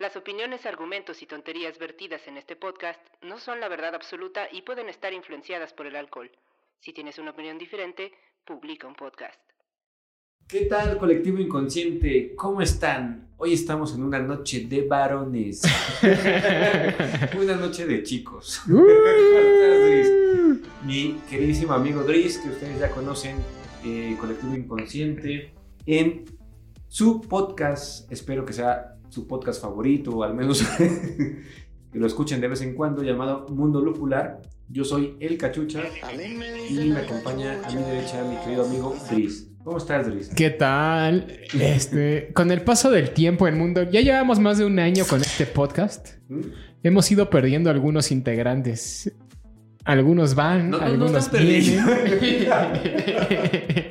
Las opiniones, argumentos y tonterías vertidas en este podcast no son la verdad absoluta y pueden estar influenciadas por el alcohol. Si tienes una opinión diferente, publica un podcast. ¿Qué tal, colectivo inconsciente? ¿Cómo están? Hoy estamos en una noche de varones. una noche de chicos. Mi queridísimo amigo Dris, que ustedes ya conocen, eh, colectivo inconsciente, en su podcast, espero que sea su podcast favorito, o al menos que lo escuchen de vez en cuando, llamado Mundo Lupular. Yo soy El Cachucha y me acompaña a mi derecha mi querido amigo Dris. ¿Cómo estás, Dris? ¿Qué tal? Este, con el paso del tiempo en mundo, ya llevamos más de un año con este podcast. ¿Mm? Hemos ido perdiendo algunos integrantes. Algunos van, algunos vienen.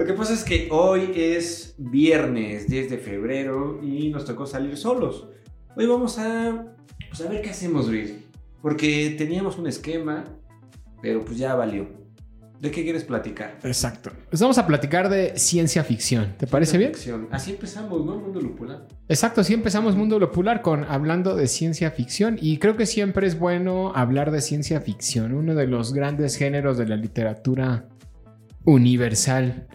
Lo que pasa es que hoy es viernes 10 de febrero y nos tocó salir solos. Hoy vamos a, pues, a ver qué hacemos, Luis. Porque teníamos un esquema, pero pues ya valió. ¿De qué quieres platicar? Exacto. Pues vamos a platicar de ciencia ficción. ¿Te parece bien? Así empezamos, ¿no? Mundo Lupular. Exacto, así empezamos Mundo Lupular con hablando de ciencia ficción. Y creo que siempre es bueno hablar de ciencia ficción, uno de los grandes géneros de la literatura universal.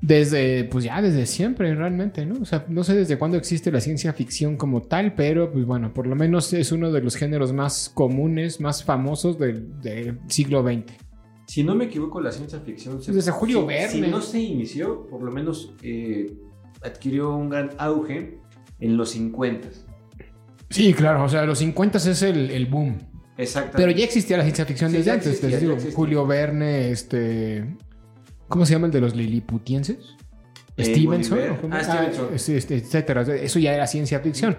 Desde, pues ya desde siempre realmente, ¿no? O sea, no sé desde cuándo existe la ciencia ficción como tal, pero pues bueno, por lo menos es uno de los géneros más comunes, más famosos del, siglo XX. Si no me equivoco, la ciencia ficción... Se, desde Julio Verne. Si no se inició, por lo menos eh, adquirió un gran auge en los 50. Sí, claro, o sea, los 50 es el, el boom. Exacto. Pero ya existía la ciencia ficción desde antes. Julio Verne, este, ¿Cómo se llama el de los liliputienses? Eh, Stevenson, ah, Stevenson. Ah, etcétera. Eso ya era ciencia ficción.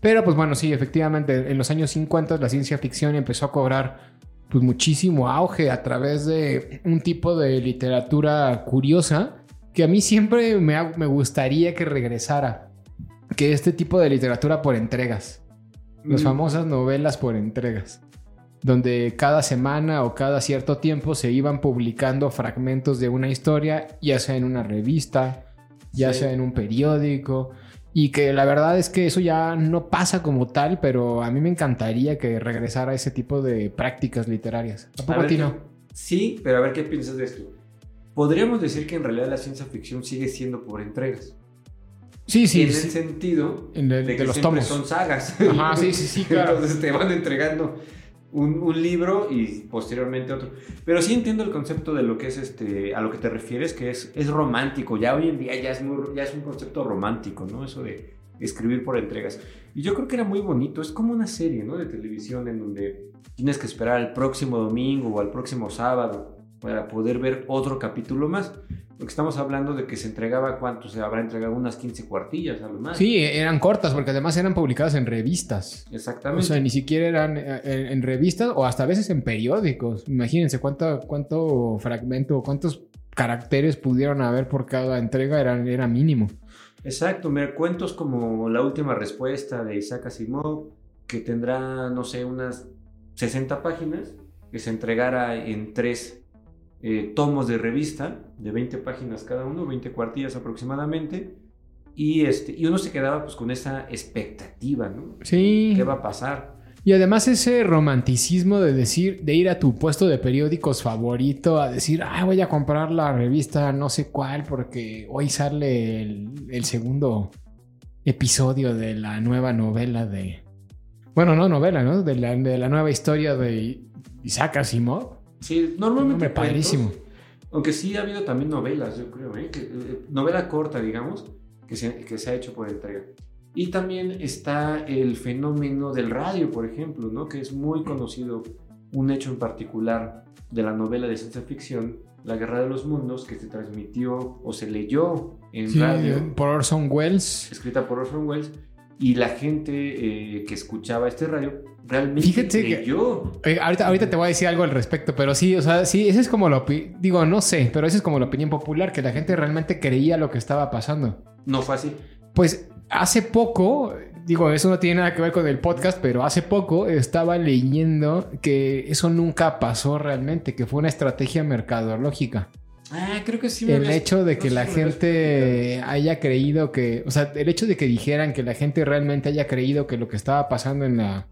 Pero pues bueno, sí, efectivamente, en los años 50 la ciencia ficción empezó a cobrar pues muchísimo auge a través de un tipo de literatura curiosa que a mí siempre me, me gustaría que regresara. Que este tipo de literatura por entregas. Las mm. famosas novelas por entregas donde cada semana o cada cierto tiempo se iban publicando fragmentos de una historia, ya sea en una revista, ya sea en un periódico, y que la verdad es que eso ya no pasa como tal, pero a mí me encantaría que regresara ese tipo de prácticas literarias. ¿A poco a, ti no? Sí, pero a ver qué piensas de esto. Podríamos decir que en realidad la ciencia ficción sigue siendo por entregas. Sí, sí. En el sentido de, que los tomos son sagas. Ajá, sí, sí, sí, claro. Entonces te van entregando un, libro y posteriormente otro. Pero sí entiendo el concepto de lo que es este, a lo que te refieres, que es, es romántico. Ya hoy en día ya es, ya es un concepto romántico, ¿no? Eso de escribir por entregas. Y yo creo que era muy bonito. Es como una serie, ¿no? De televisión en donde tienes que esperar al próximo domingo o al próximo sábado para poder ver otro capítulo más. Porque estamos hablando de que se entregaba, ¿cuánto? Se habrá entregado unas 15 cuartillas, algo más. Sí, eran cortas, porque además eran publicadas en revistas. Exactamente. O sea, ni siquiera eran eh, en, revistas o hasta a veces en periódicos. Imagínense cuánto, cuánto fragmento, cuántos caracteres pudieron haber por cada entrega, eran, era mínimo. Exacto, mira, cuentos como La última respuesta de Isaac Asimov, que tendrá, no sé, unas 60 páginas, que se entregara en tres eh, tomos de revista de 20 páginas cada uno, 20 cuartillas aproximadamente. Y, este, y uno se quedaba pues con esa expectativa, ¿no? Sí. ¿Qué va a pasar? Y además ese romanticismo de decir, de ir a tu puesto de periódicos favorito a decir, ah, voy a comprar la revista no sé cuál porque hoy sale el, segundo episodio de la nueva novela de... Bueno, no novela, ¿no? De la, de la nueva historia de Isaac Asimov. Sí, normalmente. padrísimo. Aunque sí ha habido también novelas, yo creo, ¿eh? eh novela corta, digamos, que se, que se ha hecho por entrega. Y también está el fenómeno del radio, por ejemplo, ¿no? Que es muy conocido, un hecho en particular de la novela de ciencia ficción, La Guerra de los Mundos, que se transmitió o se leyó en radio. Por Orson Welles. Escrita por Orson Welles Y la gente eh, que escuchaba este radio realmente Fíjate que- creyó. Eh, ahorita, ahorita te voy a decir algo al respecto, pero sí, o sea, sí, esa es como la opinión, digo, no sé, pero esa es como la opinión popular, que la gente realmente creía lo que estaba pasando. No fue así. Pues hace poco, digo, eso no tiene nada que ver con el podcast, pero hace poco estaba leyendo que eso nunca pasó realmente, que fue una estrategia mercadológica. Ah, creo que sí. me El hecho de que la gente haya creído que, o sea, el hecho de que dijeran que la gente realmente haya creído que lo que estaba pasando en la,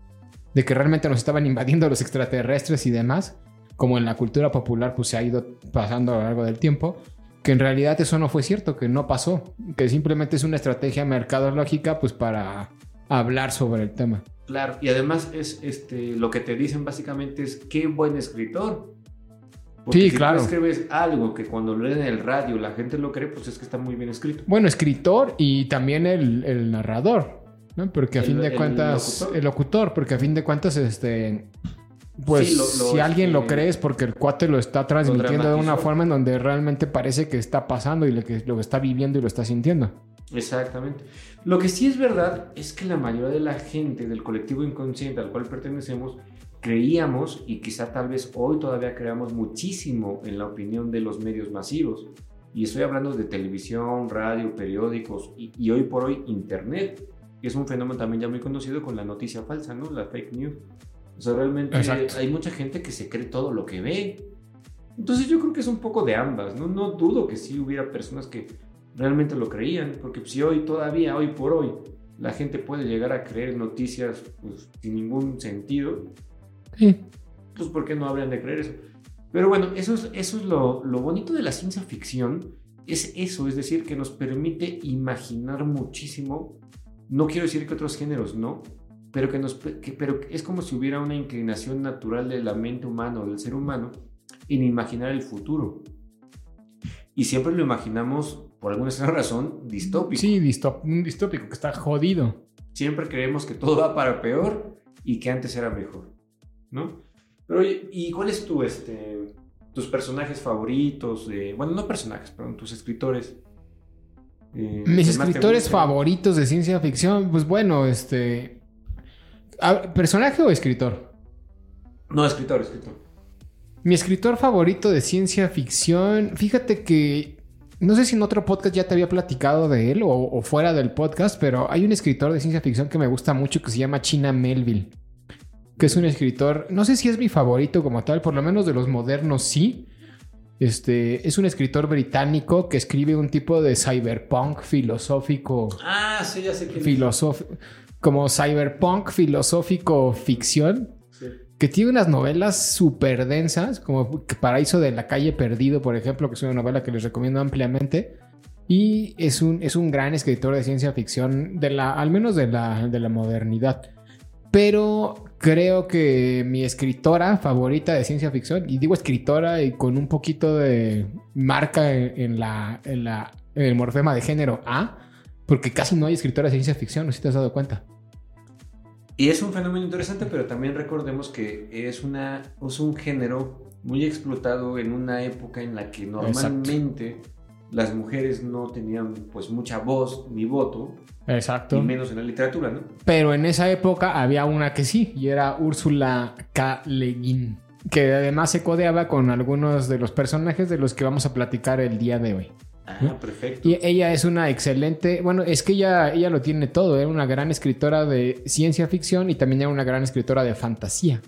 de que realmente nos estaban invadiendo los extraterrestres y demás, como en la cultura popular pues se ha ido pasando a lo largo del tiempo, que en realidad eso no fue cierto, que no pasó, que simplemente es una estrategia mercadológica pues para hablar sobre el tema. Claro, y además es este lo que te dicen básicamente es qué buen escritor. Sí, si claro. Tú escribes algo que cuando lo leen en el radio la gente lo cree, pues es que está muy bien escrito. Bueno, escritor y también el, el narrador, ¿no? Porque a El- fin de el cuentas, locutor. el locutor, porque a fin de cuentas, este, pues Sí, lo- lo, si alguien lo este, cree es porque el cuate lo está transmitiendo de una forma en donde realmente parece que está pasando y lo que lo está viviendo y lo está sintiendo. Exactamente. Lo que sí es verdad es que la mayoría de la gente del colectivo inconsciente al cual pertenecemos creíamos y quizá tal vez hoy todavía creamos muchísimo en la opinión de los medios masivos. Y estoy hablando de televisión, radio, periódicos y, y hoy por hoy internet, que es un fenómeno también ya muy conocido con la noticia falsa, ¿no? La fake news. O sea, realmente Exacto. hay mucha gente que se cree todo lo que ve. Entonces yo creo que es un poco de ambas, ¿no? No dudo que sí hubiera personas que realmente lo creían, porque si hoy todavía, hoy por hoy, la gente puede llegar a creer noticias pues, sin ningún sentido, Sí. pues ¿por qué no habrían de creer eso? Pero bueno, eso es, eso es lo, lo bonito de la ciencia ficción, es eso, es decir, que nos permite imaginar muchísimo, no quiero decir que otros géneros no, pero, que nos, que- pero es como si hubiera una inclinación natural de la mente humana o del ser humano en imaginar el futuro. Y siempre lo imaginamos, por alguna razón, distópico. Sí, distop- un distópico que está jodido. Siempre creemos que todo va para peor y que antes era mejor, ¿no? Pero oye, ¿y cuál es tu, este, tus personajes favoritos? de- bueno, no personajes, perdón, tus escritores. Eh, Mis escritores favoritos de ciencia ficción, pues bueno, este, personaje o escritor. No, escritor, escritor. Mi escritor favorito de ciencia ficción, fíjate que no sé si en otro podcast ya te había platicado de él o, o fuera del podcast, pero hay un escritor de ciencia ficción que me gusta mucho que se llama China Melville, que es un escritor, no sé si es mi favorito como tal, por lo menos de los modernos sí. Este es un escritor británico que escribe un tipo de cyberpunk filosófico Ah, sí, ya sé quién filosof- como cyberpunk filosófico ficción Sí. que tiene unas novelas súper densas, como Paraíso de la calle perdido, por ejemplo, que es una novela que les recomiendo ampliamente. Y es un, es un gran escritor de ciencia ficción, de la, al menos de la, de la modernidad. Pero creo que mi escritora favorita de ciencia ficción, y digo escritora y con un poquito de marca en, en la, en, la, en el morfema de género A, porque casi no hay escritoras de ciencia ficción, no sé si te has dado cuenta. Y es un fenómeno interesante, pero también recordemos que es, una, es un género muy explotado en una época en la que normalmente las mujeres no tenían pues mucha voz ni voto, Exacto. y menos en la literatura, ¿no? Pero en esa época había una que sí, y era Úrsula K. Le Guin, que además se codeaba con algunos de los personajes de los que vamos a platicar el día de hoy. Ah, perfecto. Y ella es una excelente, bueno, es que ella, ella lo tiene todo, era una gran escritora de ciencia ficción y también era una gran escritora de fantasía.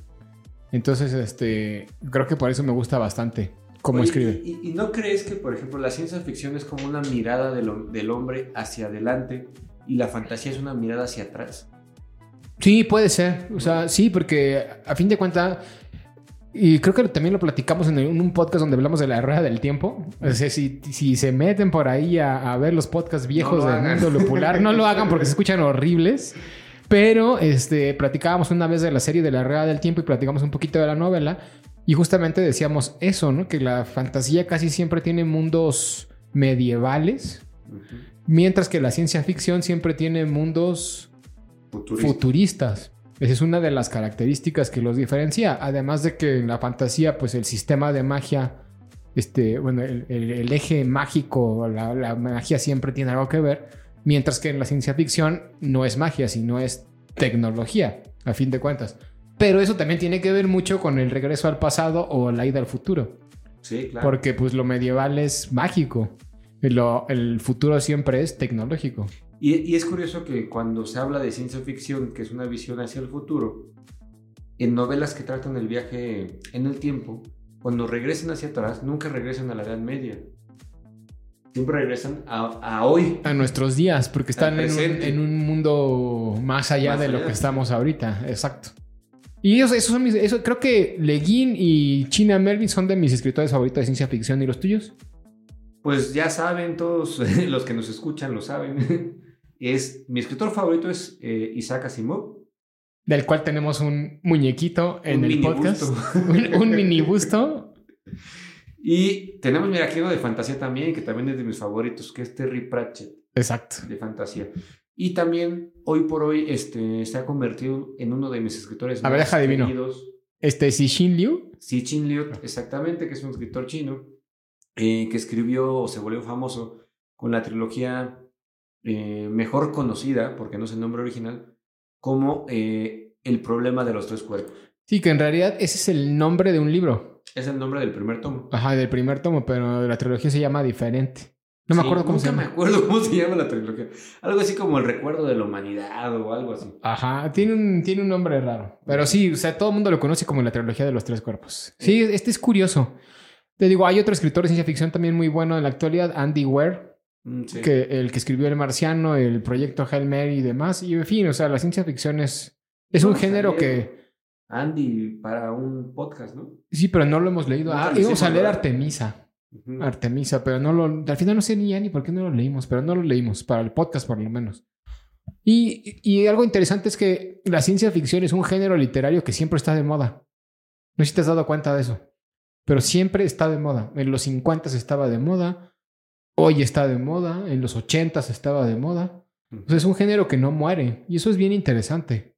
Entonces, este, creo que por eso me gusta bastante cómo Oye, escribe. Y, y no crees que, por ejemplo, la ciencia ficción es como una mirada del, hom- del hombre hacia adelante y la fantasía es una mirada hacia atrás? Sí, puede ser. O sea, sí, porque a fin de cuentas, y creo que también lo platicamos en, un podcast donde hablamos de la rueda del tiempo. O sea, si, si se meten por ahí a, a ver los podcasts viejos No lo del mundo lupular, no lo hagan porque se escuchan horribles. Pero este, platicábamos una vez de la serie de la rueda del tiempo y platicamos un poquito de la novela. Y justamente decíamos eso, ¿no? Que la fantasía casi siempre tiene mundos medievales, mientras que la ciencia ficción siempre tiene mundos Futurista. futuristas. Esa es una de las características que los diferencia. Además de que en la fantasía, pues el sistema de magia, este, bueno, el, el- el eje mágico, la, la magia siempre tiene algo que ver. Mientras que en la ciencia ficción no es magia, sino es tecnología, a fin de cuentas. Pero eso también tiene que ver mucho con el regreso al pasado o la ida al futuro. Sí, claro. Porque pues lo medieval es mágico. Y lo- el futuro siempre es tecnológico. Y, y es curioso que cuando se habla de ciencia ficción, que es una visión hacia el futuro, en novelas que tratan el viaje en el tiempo, cuando regresan hacia atrás, nunca regresan a la Edad Media. Siempre regresan a, a hoy. A nuestros días, porque están en un, presente. en un mundo más allá Más de lo que estamos ahorita. Exacto. Y ellos, esos son mis, eso, creo que Leguín y China Melvin son de mis escritores favoritos de ciencia ficción. ¿Y los tuyos? Pues ya saben, todos los que nos escuchan lo saben. Es, mi escritor favorito es eh, Isaac Asimov. Del cual tenemos un muñequito en Un el podcast. un, un mini busto. Y tenemos, mira, aquí uno de fantasía también, que también es de mis favoritos, que es Terry Pratchett. Exacto. de fantasía. Y también, hoy por hoy, este, se ha convertido en uno de mis escritores A ver, deja adivino. queridos. Este Xixin Liu. Xi Chin Liu, exactamente, que es un escritor chino, eh, que escribió o se volvió famoso con la trilogía eh, mejor conocida, porque no es el nombre original, como eh, El problema de los tres cuerpos. Sí, que en realidad ese es el nombre de un libro. Es el nombre del primer tomo. Ajá, del primer tomo, pero la trilogía se llama diferente. No me Sí, acuerdo cómo se llama. me acuerdo cómo se llama la trilogía. Algo así como El recuerdo de la humanidad o algo así. Ajá, tiene un, tiene un nombre raro. Pero sí, o sea, todo el mundo lo conoce como la trilogía de los tres cuerpos. Sí, este es curioso. Te digo, hay otro escritor de ciencia ficción también muy bueno en la actualidad, Andy Weir, Mm, sí. que el que escribió El Marciano, el proyecto Hail Mary y demás. Y en fin, o sea, la ciencia ficción es, es un género que... Andy para un podcast, ¿no? Sí, pero no lo hemos leído. Ah, íbamos a leer ¿verdad? Artemisa. Pero no lo... Al final no sé ni ya ni por qué no lo leímos, pero no lo leímos, para el podcast por lo menos. Y, y algo interesante es que la ciencia ficción es un género literario que siempre está de moda. No sé si te has dado cuenta de eso, pero siempre está de moda. En los 50 estaba de moda, hoy está de moda, en los 80 estaba de moda. Es un género que no muere y eso es bien interesante.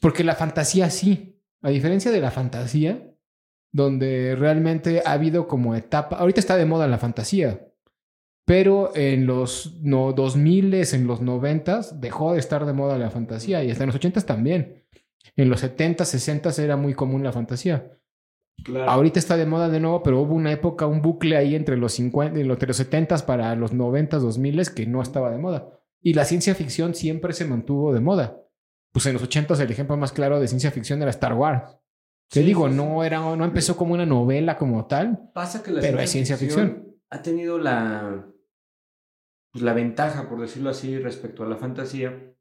Porque la fantasía sí, a diferencia de la fantasía, donde realmente ha habido como etapa, ahorita está de moda la fantasía, pero en los no, 2000, en los 90 dejó de estar de moda la fantasía y hasta en los 80 también. En los 70, 60 era muy común la fantasía. Claro. Ahorita está de moda de nuevo, pero hubo una época, un bucle ahí entre los 50, entre los 70 para los 90, 2000 que no estaba de moda. Y la ciencia ficción siempre se mantuvo de moda. Pues en los 80 el ejemplo más claro de ciencia ficción era Star Wars. Te Sí, digo, sí, no era no empezó como una novela como tal, Pasa que la pero es ciencia ficción. ha tenido la, pues, la ventaja, por decirlo así, respecto a la fantasía,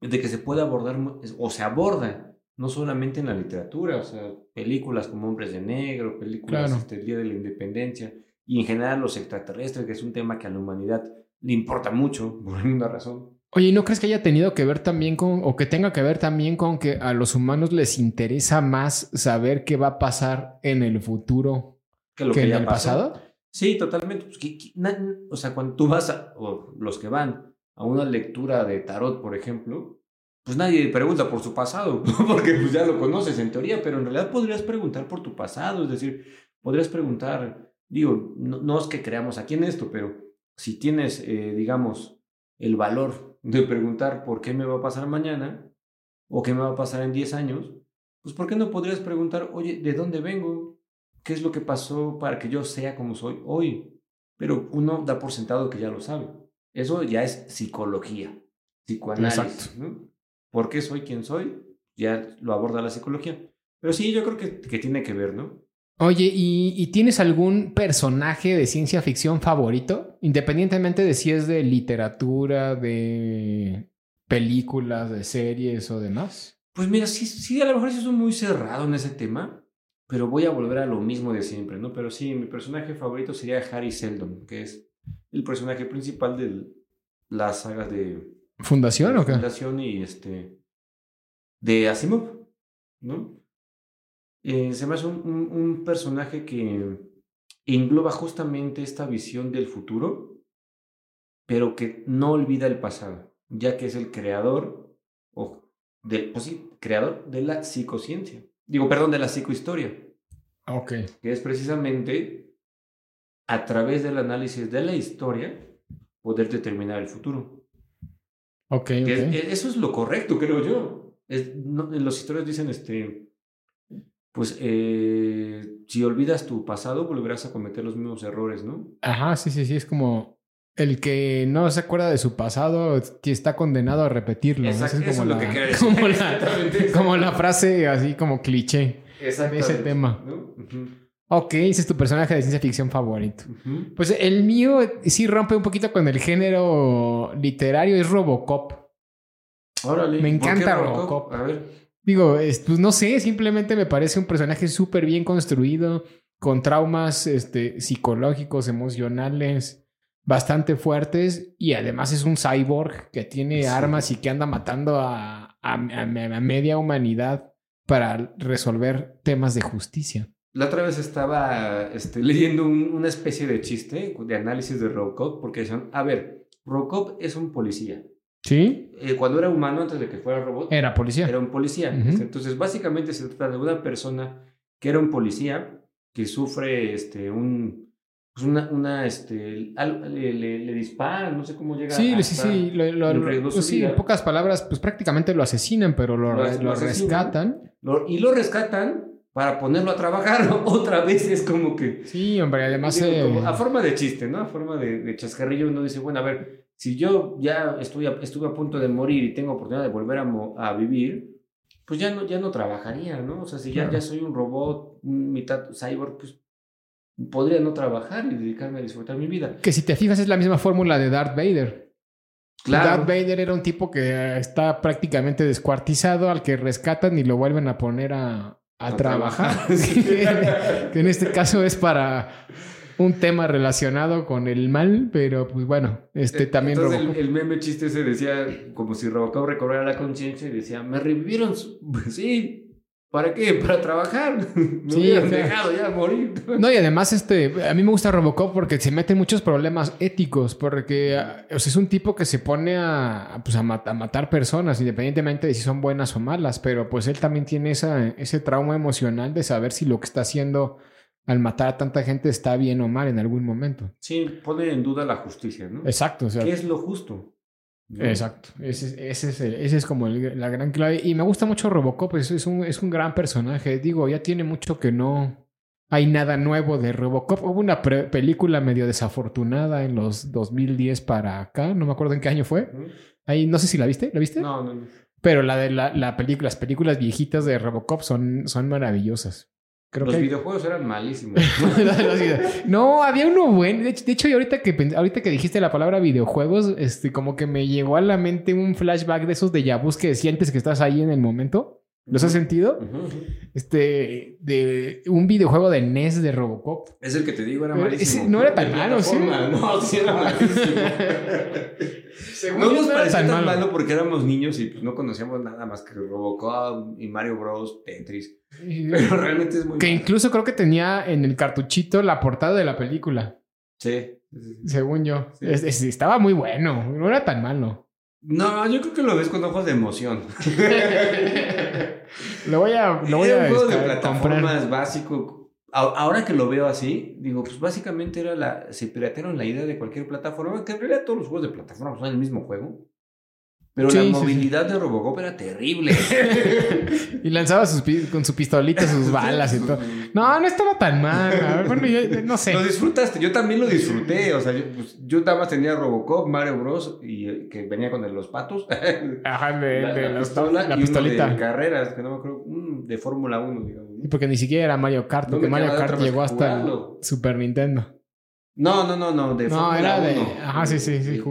de que se puede abordar, o se aborda, no solamente en la literatura, o sea, películas como Hombres de Negro, películas Claro. este, el Día de la Independencia, y en general los extraterrestres, que es un tema que a la humanidad le importa mucho, por alguna razón. Oye, ¿y no crees que haya tenido que ver también con, o que tenga que ver también con que a los humanos les interesa más saber qué va a pasar en el futuro Que lo que, que, en ya el pasó. pasado? Sí, totalmente. Pues, que- que- na- o sea, cuando tú vas a, o los que van a una lectura de tarot, por ejemplo, pues nadie pregunta por su pasado, porque pues ya lo conoces en teoría, pero en realidad podrías preguntar por tu pasado, es decir, podrías preguntar, digo, no, no es que creamos aquí en esto, pero si tienes, eh, digamos, el valor de preguntar por qué me va a pasar mañana o qué me va a pasar en 10 años, pues ¿por qué no podrías preguntar, oye, ¿de dónde vengo? ¿Qué es lo que pasó para que yo sea como soy hoy? Pero uno da por sentado que ya lo sabe. Eso ya es psicología, psicoanálisis. Exacto. ¿no? ¿Por qué soy quien soy? Ya lo aborda la psicología. Pero sí, yo creo que, que tiene que ver, ¿no? Oye, ¿y, y tienes algún personaje de ciencia ficción favorito? Independientemente de si es de literatura, de películas, de series o demás. Pues mira, sí, sí, a lo mejor sí soy muy cerrado en ese tema, pero voy a volver a lo mismo de siempre, ¿no? Pero sí, mi personaje favorito sería Harry Seldon, que es el personaje principal de las sagas de ¿Fundación o qué? Fundación y este de Asimov, ¿no? Eh, se me hace un, un- un personaje que engloba justamente esta visión del futuro, pero que no olvida el pasado, ya que es el creador, o del, pues sí, creador de la psicociencia. Digo, perdón, de la psicohistoria, Ok. que es precisamente a través del análisis de la historia poder determinar el futuro. Ok, es- e- eso es lo correcto, creo yo. Es- no- en los historias dicen, este, pues, eh, si olvidas tu pasado, volverás a cometer los mismos errores, ¿no? Ajá, sí, sí, sí. Es como el que no se acuerda de su pasado que está condenado a repetirlo. ¿no? Exacto, Esa eso es lo que como, la, como la frase así como cliché. Exactamente, ese tema. ¿no? Ok, ese es tu personaje de ciencia ficción favorito. Pues el mío sí rompe un poquito con el género literario, es Robocop. Órale, Me ¿por qué encanta Robocop. A ver. Digo, es- pues no sé, simplemente me parece un personaje súper bien construido, con traumas este, psicológicos, emocionales, bastante fuertes, y además es un cyborg que tiene Sí. armas y que anda matando a, a- a- a media humanidad para resolver temas de justicia. La otra vez estaba este, leyendo un- una especie de chiste, de análisis de Robocop, porque decían, a ver, Robocop es un policía. ¿Sí? Eh, cuando era humano, antes de que fuera robot, Era policía. era un policía. Entonces, básicamente se trata de una persona que era un policía, que sufre este, un, pues una, una, este, le, le, le disparan, no sé cómo llega Sí, hasta- sí, sí. Lo, lo- lo- pues sí, en pocas palabras, pues prácticamente lo asesinan, pero lo, rescatan. Y lo rescatan para ponerlo a trabajar otra vez. Es como que... Sí, hombre, además... Digo, eh, como a forma de chiste, ¿no? A forma de, de chascarrillo, uno dice, bueno, a ver, si yo ya estoy a- estuve a punto de morir y tengo oportunidad de volver a, a vivir, pues ya no, ya no trabajaría, ¿no? O sea, si ya, Claro. ya soy un robot, mitad cyborg, pues podría no trabajar y dedicarme a disfrutar mi vida. Que si te fijas es la misma fórmula de Darth Vader. Claro. Darth Vader era un tipo que está prácticamente descuartizado, al que rescatan y lo vuelven a poner a, a A trabajar. trabajar. Que en este caso es para un tema relacionado con el mal, pero pues bueno, este también Eh, Entonces el, Robocop. el meme chiste se decía como si Robocop recobrara la conciencia y decía, me revivieron, Pues sí, ¿para qué? Para trabajar. Me Sí, hubieran dejado ya morir. No, y además, este, a mí me gusta Robocop porque se mete en muchos problemas éticos, porque ah, o sea, es un tipo que se pone a, a, pues, a, mat- a matar personas, independientemente de si son buenas o malas, pero pues él también tiene esa, ese trauma emocional de saber si lo que está haciendo al matar a tanta gente está bien o mal en algún momento. Sí, pone en duda la justicia, ¿no? Exacto, o sea, ¿Qué es lo justo? ¿No? Exacto. Ese, ese es, el- ese es como el- la gran clave. Y me gusta mucho Robocop. Es, es, un, es un gran personaje. Digo, ya tiene mucho que no hay nada nuevo de Robocop. Hubo una pre- película medio desafortunada en los 2010 para acá. No me acuerdo en qué año fue. Ahí, no sé si la viste. ¿La viste? No, no, no. Pero la de la, la película, las películas viejitas de Robocop son, son maravillosas. Creo Los que videojuegos eran malísimos. no, había uno bueno. De hecho, ahorita que ahorita que dijiste la palabra videojuegos, este, como que me llegó a la mente un flashback de esos de Yabus que sientes que estás ahí en el momento. ¿Los has sentido? Este, de un videojuego de NES de Robocop. Es el que te digo, era Pero malísimo. no era tan malo, ¿sí? No, sí era malísimo. Según no yo, nos no tan tan malo. malo. porque éramos niños y pues no conocíamos nada más que Robocop y Mario Bros, Tetris. Pero realmente es muy Que malo. incluso creo que tenía en el cartuchito la portada de la película, Sí. según yo. Sí. Es- es- estaba muy bueno, no era tan malo. No, yo creo que lo ves con ojos de emoción. Lo voy a, lo voy era un juego de este, comprar. plataformas básico. A- Ahora que lo veo así, digo, pues básicamente era la, se piratearon la idea de cualquier plataforma, que en realidad todos los juegos de plataforma son el mismo juego. Pero Sí, la sí, movilidad de Robocop era terrible. Y lanzaba sus con su pistolita sus balas y todo. No, no estaba tan mal. Bueno, yo no sé. Lo disfrutaste, yo también lo disfruté. O sea, yo, pues, yo nada más tenía Robocop, Mario Bros. y eh, que venía con el- los patos. Ajá, de, la, de la la, pistola la y uno pistolita. de carreras, que no me acuerdo, mm, de Fórmula 1, digamos. ¿no? Y porque ni siquiera era Mario Kart, No porque me Mario Kart llegó hasta el. Super Nintendo. No, no, no, no, de No, Fórmula era de. 1. Ajá, sí, sí, sí.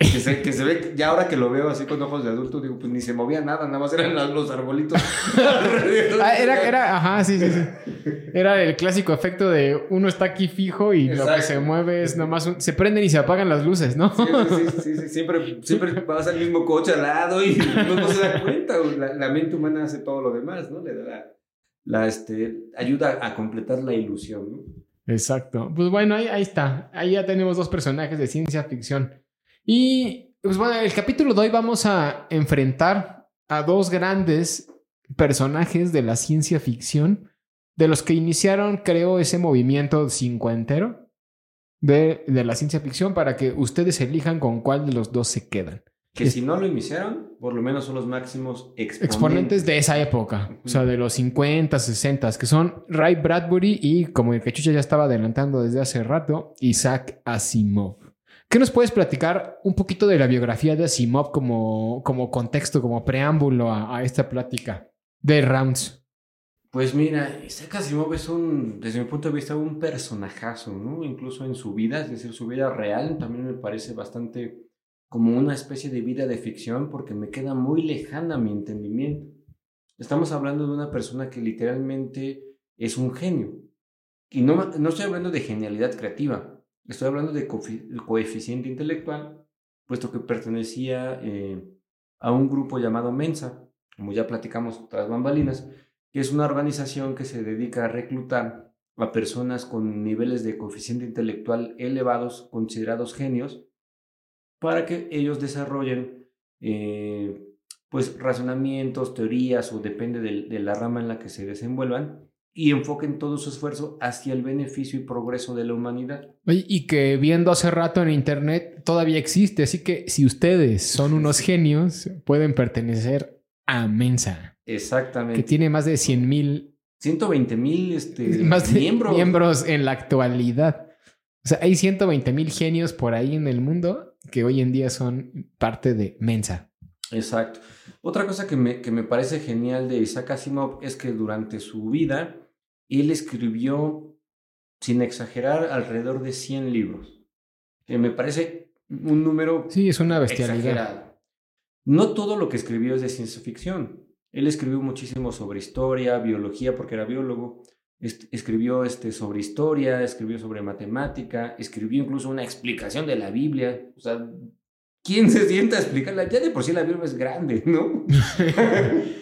Que se, que se ve, ya ahora que lo veo así con ojos de adulto, digo, pues ni se movía nada, nada más eran los, arbolitos. Ah, era, era, ajá, sí, sí, sí. Era el clásico efecto de uno está aquí fijo y lo que se mueve es nomás un- se prenden y se apagan las luces, ¿no? Sí, sí, sí, sí, siempre, siempre pasa el mismo coche al lado y uno no se da cuenta. la mente humana hace todo lo demás, ¿no? Le da la, la, este, ayuda a completar la ilusión, ¿no? Exacto. Pues bueno, ahí, ahí está. Ahí ya tenemos dos personajes de ciencia ficción. Y pues bueno, el capítulo de hoy vamos a enfrentar a dos grandes personajes de la ciencia ficción, de los que iniciaron, creo, ese movimiento cincuentero. de, de la ciencia ficción para que ustedes elijan con cuál de los dos se quedan. Que si no lo iniciaron, por lo menos son los máximos exponentes. Exponentes de esa época, o sea, de los 50, 60, que son Ray Bradbury y, como el Cachucha ya estaba adelantando desde hace rato, Isaac Asimov. ¿Qué nos puedes platicar un poquito de la biografía de Asimov como, como contexto, como preámbulo a, esta plática de Rounds? Pues mira, Isaac Asimov es un, desde mi punto de vista, un personajazo, ¿no? Incluso en su vida, es decir, su vida real también me parece bastante como una especie de vida de ficción porque me queda muy lejana mi entendimiento. Estamos hablando de una persona que literalmente es un genio. Y no, no estoy hablando de genialidad creativa, estoy hablando de coeficiente intelectual, puesto que pertenecía eh, a un grupo llamado Mensa, como ya platicamos tras bambalinas, que es una organización que se dedica a reclutar a personas con niveles de coeficiente intelectual elevados, considerados genios, para que ellos desarrollen eh, pues razonamientos, teorías o depende de, la rama en la que se desenvuelvan y enfoquen todo su esfuerzo hacia el beneficio y progreso de la humanidad. Y que viendo hace rato en internet todavía existe, así que si ustedes son unos genios, pueden pertenecer a Mensa. Exactamente. Que tiene más de 100 mil... 120 mil este, miembros. miembros en la actualidad. O sea, hay 120 mil genios por ahí en el mundo que hoy en día son parte de Mensa. Exacto. Otra cosa que me, que me parece genial de Isaac Asimov es que durante su vida él escribió, sin exagerar, alrededor de 100 libros. Que me parece un número. Sí, es una bestialidad. No todo lo que escribió es de ciencia ficción. Él escribió muchísimo sobre historia, biología, porque era biólogo, escribió este, sobre historia, escribió sobre matemática, escribió incluso una explicación de la Biblia. O sea, ¿quién se sienta a explicarla? Ya de por sí la Biblia es grande, ¿no?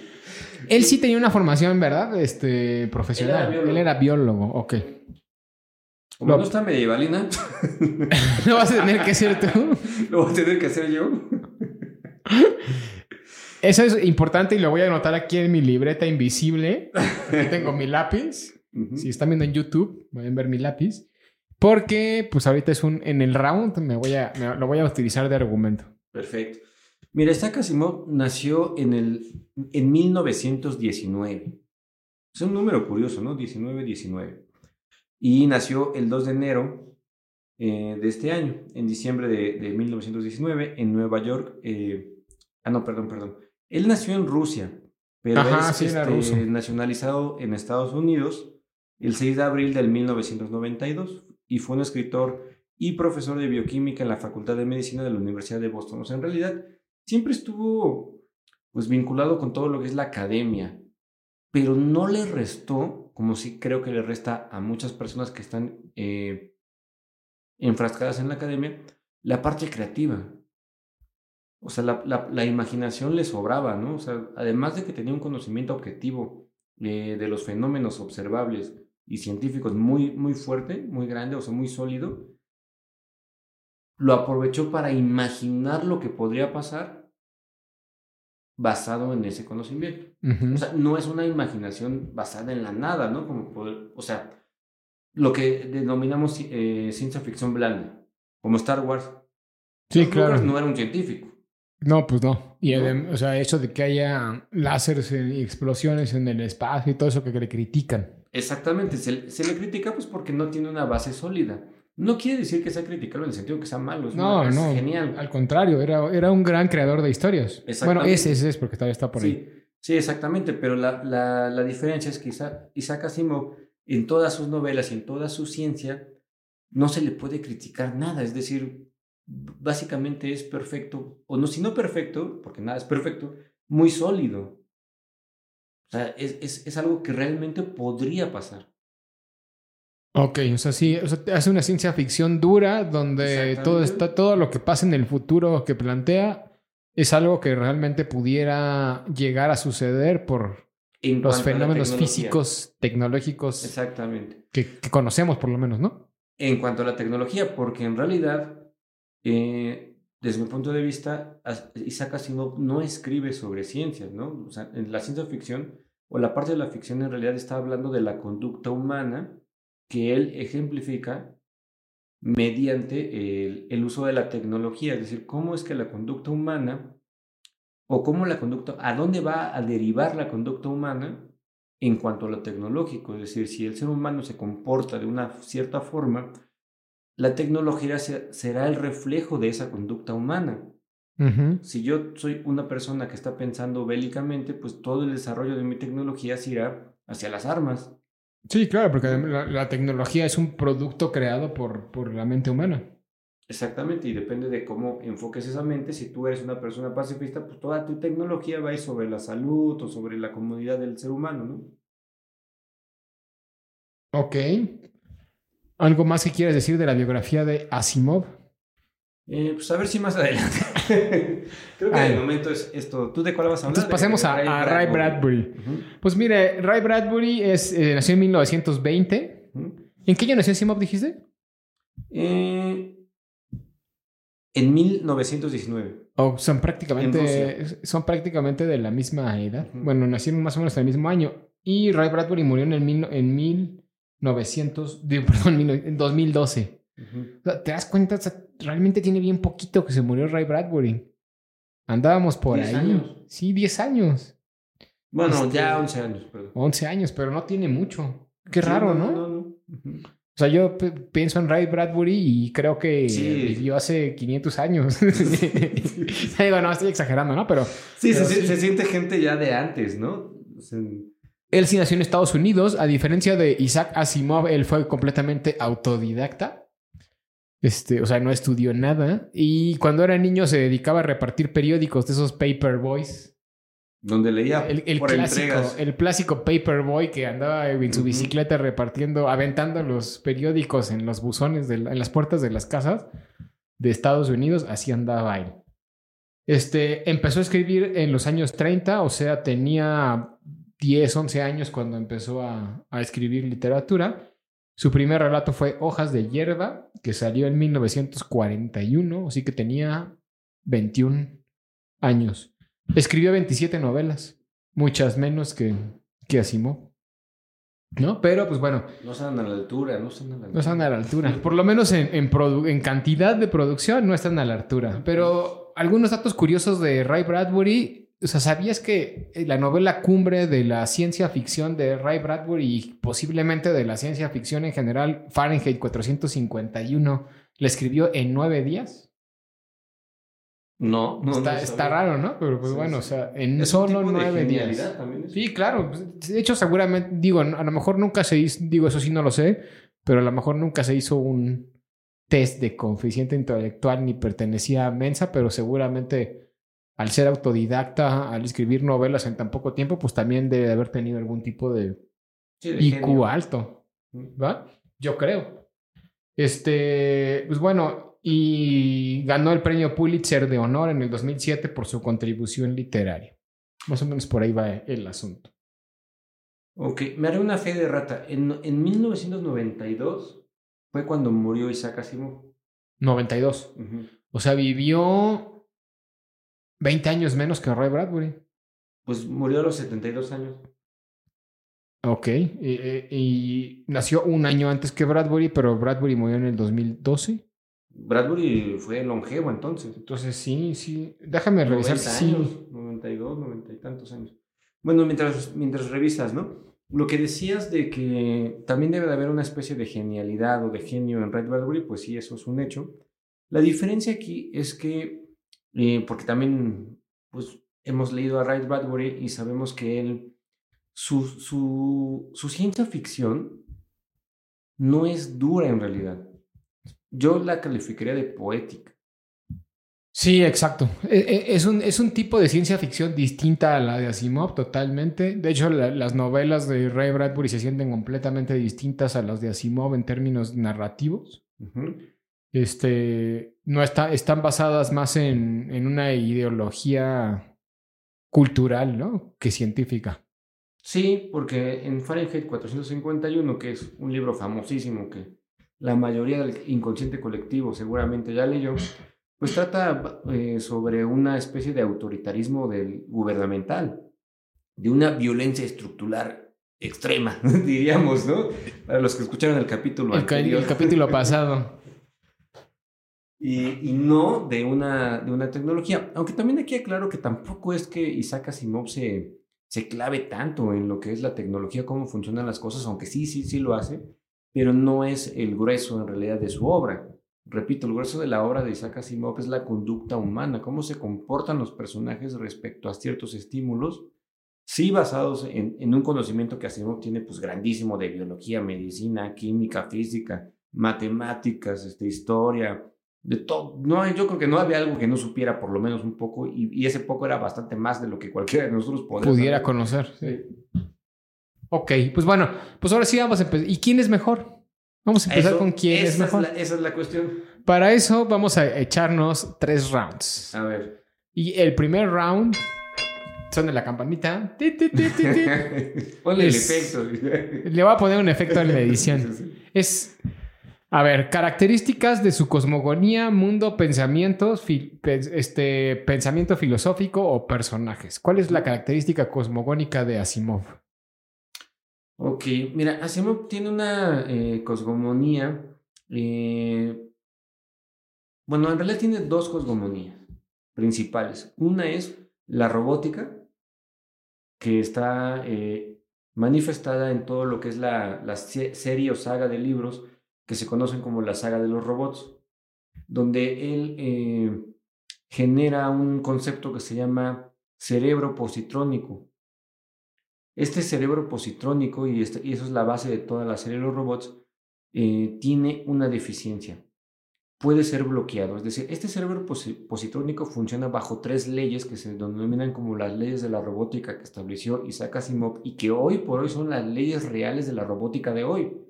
Él sí tenía una formación, ¿verdad? Este, profesional. Él era biólogo, ok. Como no, está medievalina. Lo vas a tener que hacer tú. Lo voy a tener que hacer yo. Eso es importante y lo voy a anotar aquí en mi libreta invisible. Aquí tengo mi lápiz. Si están viendo en YouTube, pueden ver mi lápiz. Porque, pues ahorita es un. En el round me voy a, lo voy a utilizar de argumento. Perfecto. Mira, esta Asimov nació en, el, en 1919. Es un número curioso, ¿no? 1919. Y nació el 2 de enero eh, de este año, en diciembre de, de 1919, en Nueva York. Eh, ah, no, perdón, perdón. Él nació en Rusia, pero es este, nacionalizado en Estados Unidos el 6 de abril del 1992 y fue un escritor y profesor de bioquímica en la Facultad de Medicina de la Universidad de Boston. O sea, en realidad siempre estuvo pues vinculado con todo lo que es la academia, pero no le restó, como sí creo que le resta a muchas personas que están eh, enfrascadas en la academia, la parte creativa. O sea, la, la, imaginación le sobraba, ¿no? O sea, además de que tenía un conocimiento objetivo eh, de los fenómenos observables, y científicos muy, muy fuerte, muy grande, o sea, muy sólido, lo aprovechó para imaginar lo que podría pasar basado en ese conocimiento. O sea, no es una imaginación basada en la nada, ¿no? Como poder, o sea, lo que denominamos eh, ciencia ficción blanda, como Star Wars. Sí, claro. no era un científico. No, pues no. Y o sea, eso de que haya láseres y explosiones en el espacio y todo eso que le critican. Exactamente, se, le critica pues porque no tiene una base sólida. No quiere decir que sea criticable en el sentido que sea malo. Es no, no. genial. Al contrario, era, era un gran creador de historias. Bueno, ese, ese, es porque todavía está por ahí. Sí, exactamente. Pero la, la, la diferencia es que Isaac, Asimov, en todas sus novelas y en toda su ciencia, no se le puede criticar nada. Es decir, básicamente es perfecto, o no, si no perfecto, porque nada es perfecto, muy sólido. O sea, es, es, es algo que realmente podría pasar. Ok, o sea, sí, o sea, hace una ciencia ficción dura donde todo, está, todo lo que pasa en el futuro que plantea es algo que realmente pudiera llegar a suceder por los fenómenos físicos, tecnológicos Exactamente. Que, que, conocemos por lo menos, ¿no? En cuanto a la tecnología, porque en realidad, eh, desde mi punto de vista, Isaac Asimov no escribe sobre ciencias, ¿no? O sea, en la ciencia ficción o la parte de la ficción en realidad está hablando de la conducta humana que él ejemplifica mediante el, uso de la tecnología, es decir, cómo es que la conducta humana o cómo la conducta, a dónde va a derivar la conducta humana en cuanto a lo tecnológico, es decir, si el ser humano se comporta de una cierta forma, la tecnología será el reflejo de esa conducta humana. Si yo soy una persona que está pensando bélicamente, pues todo el desarrollo de mi tecnología se irá hacia las armas. Sí, claro, porque la, tecnología es un producto creado por, por la mente humana. Exactamente, y depende de cómo enfoques esa mente. Si tú eres una persona pacifista, pues toda tu tecnología va a ir sobre la salud o sobre la comodidad del ser humano, ¿no? Ok. ¿Algo más que quieres decir de la biografía de Asimov? Eh, pues a ver si más adelante. Creo que de momento es esto. ¿Tú de cuál vas a hablar? Entonces pasemos a, Ray Bradbury. Pues mire, Ray Bradbury es, eh, nació en 1920. ¿En qué año nació Asimov, dijiste? Eh, en 1919. Oh, son prácticamente, son prácticamente de la misma edad. Bueno, nacieron más o menos en el mismo año. Y Ray Bradbury murió en, el mil, en 1900, perdón, en 2012. ¿Te das cuenta? realmente tiene bien poquito que se murió Ray Bradbury. Andábamos por ahí. Años. Sí, 10 años. Bueno, ya 11 años, perdón. 11 años, pero no tiene mucho. Qué raro, ¿no? no, no. O sea, yo pienso en Ray Bradbury y creo que vivió hace 500 años. Digo, no, estoy exagerando, ¿no? Pero. Sí, se, siente gente ya de antes, ¿no? Él sí nació en Estados Unidos. A diferencia de Isaac Asimov, él fue completamente autodidacta. Este, o sea, no estudió nada. Y cuando era niño se dedicaba a repartir periódicos de esos paper boys. Donde leía el, el clásico, el clásico paperboy que andaba en su bicicleta repartiendo, aventando los periódicos en los buzones, de en las puertas de las casas de Estados Unidos, así andaba él. Este, empezó a escribir en los años 30, o sea, tenía 10, 11 años cuando empezó a, a escribir literatura. Su primer relato fue Hojas de hierba, que salió en 1941, así que tenía 21 años. Escribió 27 novelas, muchas menos que, que Asimov. ¿No? Pero pues bueno. No están a la altura, no están a la altura. No están a la altura. Por lo menos en, en, en cantidad de producción no están a la altura. Pero algunos datos curiosos de Ray Bradbury. O sea, ¿sabías que la novela cumbre de la ciencia ficción de Ray Bradbury y posiblemente de la ciencia ficción en general, Fahrenheit 451, la escribió en nueve días? No, no, está, está raro, ¿no? Pero pues bueno, o sea, en solo nueve días. Sí, claro. Pues, de hecho, seguramente, digo, a lo mejor nunca se hizo, digo, eso sí no lo sé, pero a lo mejor nunca se hizo un test de coeficiente intelectual ni pertenecía a Mensa, pero seguramente al ser autodidacta, al escribir novelas en tan poco tiempo, pues también debe haber tenido algún tipo de, IQ alto. ¿Va? Yo creo. Este, pues bueno, y ganó el premio Pulitzer de honor en el 2007 por su contribución literaria. Más o menos por ahí va el asunto. Ok, me haré una fe de rata. En, en 1992 fue cuando murió Isaac Asimov. 92. O sea, vivió 20 años menos que Ray Bradbury. Pues murió a los 72 años. Ok, y, y, nació un año antes que Bradbury, pero Bradbury murió en el 2012. Bradbury fue longevo entonces. Entonces sí, sí. Déjame revisar. años, 92, 90 y tantos años. Bueno, mientras, mientras revisas, ¿no? Lo que decías de que también debe de haber una especie de genialidad o de genio en Red Bradbury, pues sí, eso es un hecho. La diferencia aquí es que, eh, porque también, pues, hemos leído a Ray Bradbury y sabemos que él, su, su, su ciencia ficción no es dura en realidad yo la calificaría de poética. Sí, exacto. E, e, es un, es un tipo de ciencia ficción distinta a la de Asimov, totalmente. De hecho, las novelas de Ray Bradbury se sienten completamente distintas a las de Asimov en términos narrativos. Este, no está, están basadas más en, en una ideología cultural, ¿no? Que científica. Sí, porque en Fahrenheit 451, que es un libro famosísimo que la mayoría del inconsciente colectivo seguramente ya leyó, pues trata eh, sobre una especie de autoritarismo del gubernamental, de una violencia estructural extrema, diríamos, ¿no? Para los que escucharon el capítulo el, el capítulo pasado. Y, y no de una, de una tecnología. Aunque también aquí aclaro que tampoco es que Isaac Asimov se, se clave tanto en lo que es la tecnología, cómo funcionan las cosas, aunque sí, sí, sí lo hace, pero no es el grueso en realidad de su obra. Repito, el grueso de la obra de Isaac Asimov es la conducta humana, cómo se comportan los personajes respecto a ciertos estímulos, sí basados en, en un conocimiento que Asimov tiene pues grandísimo de biología, medicina, química, física, matemáticas, este, historia, de todo. No, yo creo que no había algo que no supiera por lo menos un poco y, y ese poco era bastante más de lo que cualquiera de nosotros Pudiera saber. conocer. Sí. Ok, pues bueno, pues ahora sí vamos a empezar. ¿Y quién es mejor? Vamos a empezar Eso- con quién es mejor. la- esa es la cuestión. Para eso vamos a echarnos tres rounds. A ver. Y el primer round son de la campanita. Ti, ti, ti, ti, ti. Ponle Es- el efecto. Le voy a poner un efecto en la edición. Es, a ver, características de su cosmogonía, mundo, pensamientos, fi- este, pensamiento filosófico o personajes. ¿Cuál es la característica cosmogónica de Asimov? Ok, mira, Asimov tiene una eh, cosmogonía. eh, bueno, en realidad tiene dos cosmogonías principales. Una es la robótica, que está eh, manifestada en todo lo que es la, la se- serie o saga de libros que se conocen como la saga de los robots, donde él eh, genera un concepto que se llama cerebro positrónico. Este cerebro positrónico, y, este- y eso es la base de toda la serie de los robots, eh, tiene una deficiencia. Puede ser bloqueado. Es decir, este cerebro posi- positrónico funciona bajo tres leyes que se denominan como las leyes de la robótica que estableció Isaac Asimov y que hoy por hoy son las leyes reales de la robótica de hoy.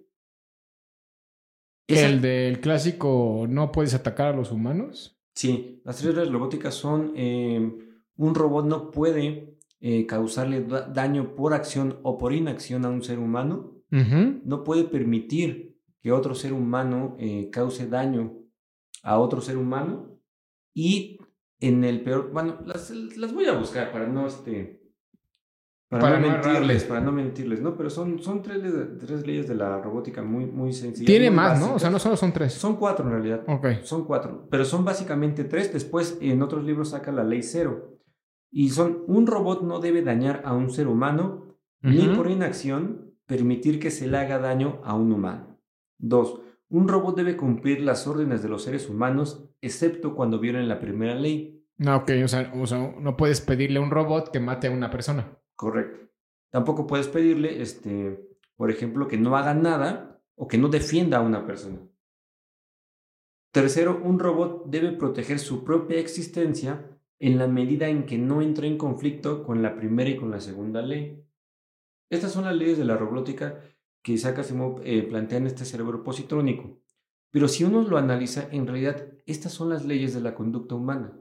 El del clásico no puedes atacar a los humanos. Sí, las tres reglas robóticas son eh, un robot no puede eh, causarle da- daño por acción o por inacción a un ser humano, no puede permitir que otro ser humano eh, cause daño a otro ser humano. Y en el peor, bueno, las, las voy a buscar para no este para, Para no no mentirles, errarles. para no mentirles, ¿no? Pero son, son tres, tres leyes de la robótica muy, muy sencillas. Tiene muy más, ¿no? O sea, básicas. no solo son tres. Son cuatro en realidad. Ok. Son cuatro, pero son básicamente tres. Después, en otros libros saca la ley cero. Y son, un robot no debe dañar a un ser humano, ni Ujú. por inacción permitir que se le haga daño a un humano. Dos, un robot debe cumplir las órdenes de los seres humanos, excepto cuando violen la primera ley. No, ok, o sea, o sea, no puedes pedirle a un robot que mate a una persona. Correcto. Tampoco puedes pedirle, este, por ejemplo, que no haga nada o que no defienda a una persona. Tercero, un robot debe proteger su propia existencia en la medida en que no entre en conflicto con la primera y con la segunda ley. Estas son las leyes de la robótica que Isaac Asimov eh, plantea en este cerebro positrónico. Pero si uno lo analiza, en realidad estas son las leyes de la conducta humana.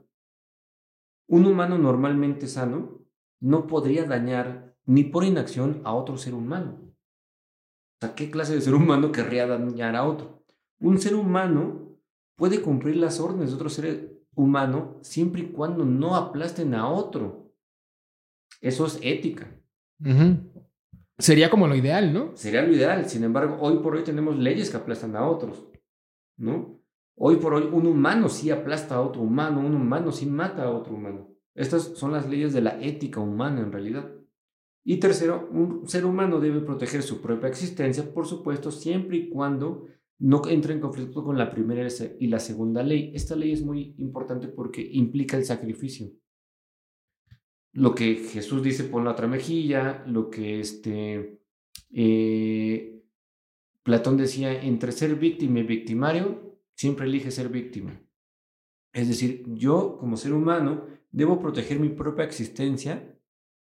Un humano normalmente sano no podría dañar ni por inacción a otro ser humano. O sea, ¿qué clase de ser humano querría dañar a otro? Un ser humano puede cumplir las órdenes de otro ser humano siempre y cuando no aplasten a otro. Eso es ética. Sería como lo ideal, ¿no? Sería lo ideal. Sin embargo, hoy por hoy tenemos leyes que aplastan a otros. ¿No? Hoy por hoy un humano sí aplasta a otro humano, un humano sí mata a otro humano. Estas son las leyes de la ética humana en realidad. Y tercero, un ser humano debe proteger su propia existencia, por supuesto, siempre y cuando no entre en conflicto con la primera y la segunda ley. Esta ley es muy importante porque implica el sacrificio. Lo que Jesús dice, pon la otra mejilla, lo que este, eh, Platón decía, entre ser víctima y victimario, siempre elige ser víctima. Es decir, yo como ser humano debo proteger mi propia existencia,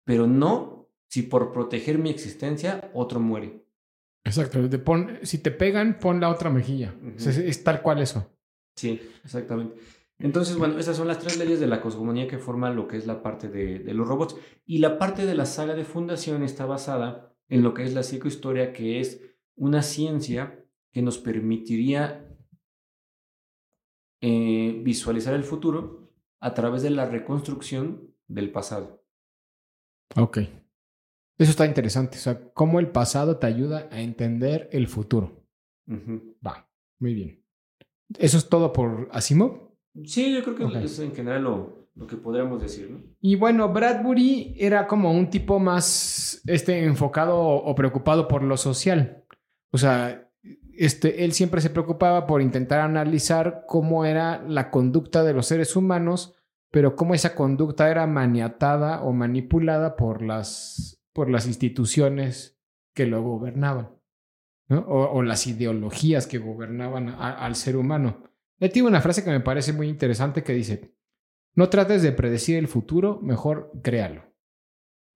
pero no si por proteger mi existencia otro muere. Exacto. Te pon- si te pegan, pon la otra mejilla. Es, es tal cual eso. Sí, exactamente. Entonces, bueno, esas son las tres leyes de la cosmogonía que forman lo que es la parte de, de los robots. Y la parte de la saga de fundación está basada en lo que es la psicohistoria, que es una ciencia que nos permitiría eh, visualizar el futuro a través de la reconstrucción del pasado. Ok. Eso está interesante. O sea, cómo el pasado te ayuda a entender el futuro. Va, muy bien. Eso es todo por Asimov. Sí, yo creo que Ok. es en general lo, lo que podríamos decir, ¿no? Y bueno, Bradbury era como un tipo más este, enfocado o preocupado por lo social. O sea, este, él siempre se preocupaba por intentar analizar cómo era la conducta de los seres humanos, pero cómo esa conducta era maniatada o manipulada por las, por las instituciones que lo gobernaban, ¿no? o, o las ideologías que gobernaban a- al ser humano. Él tiene una frase que me parece muy interesante que dice, no trates de predecir el futuro, mejor créalo.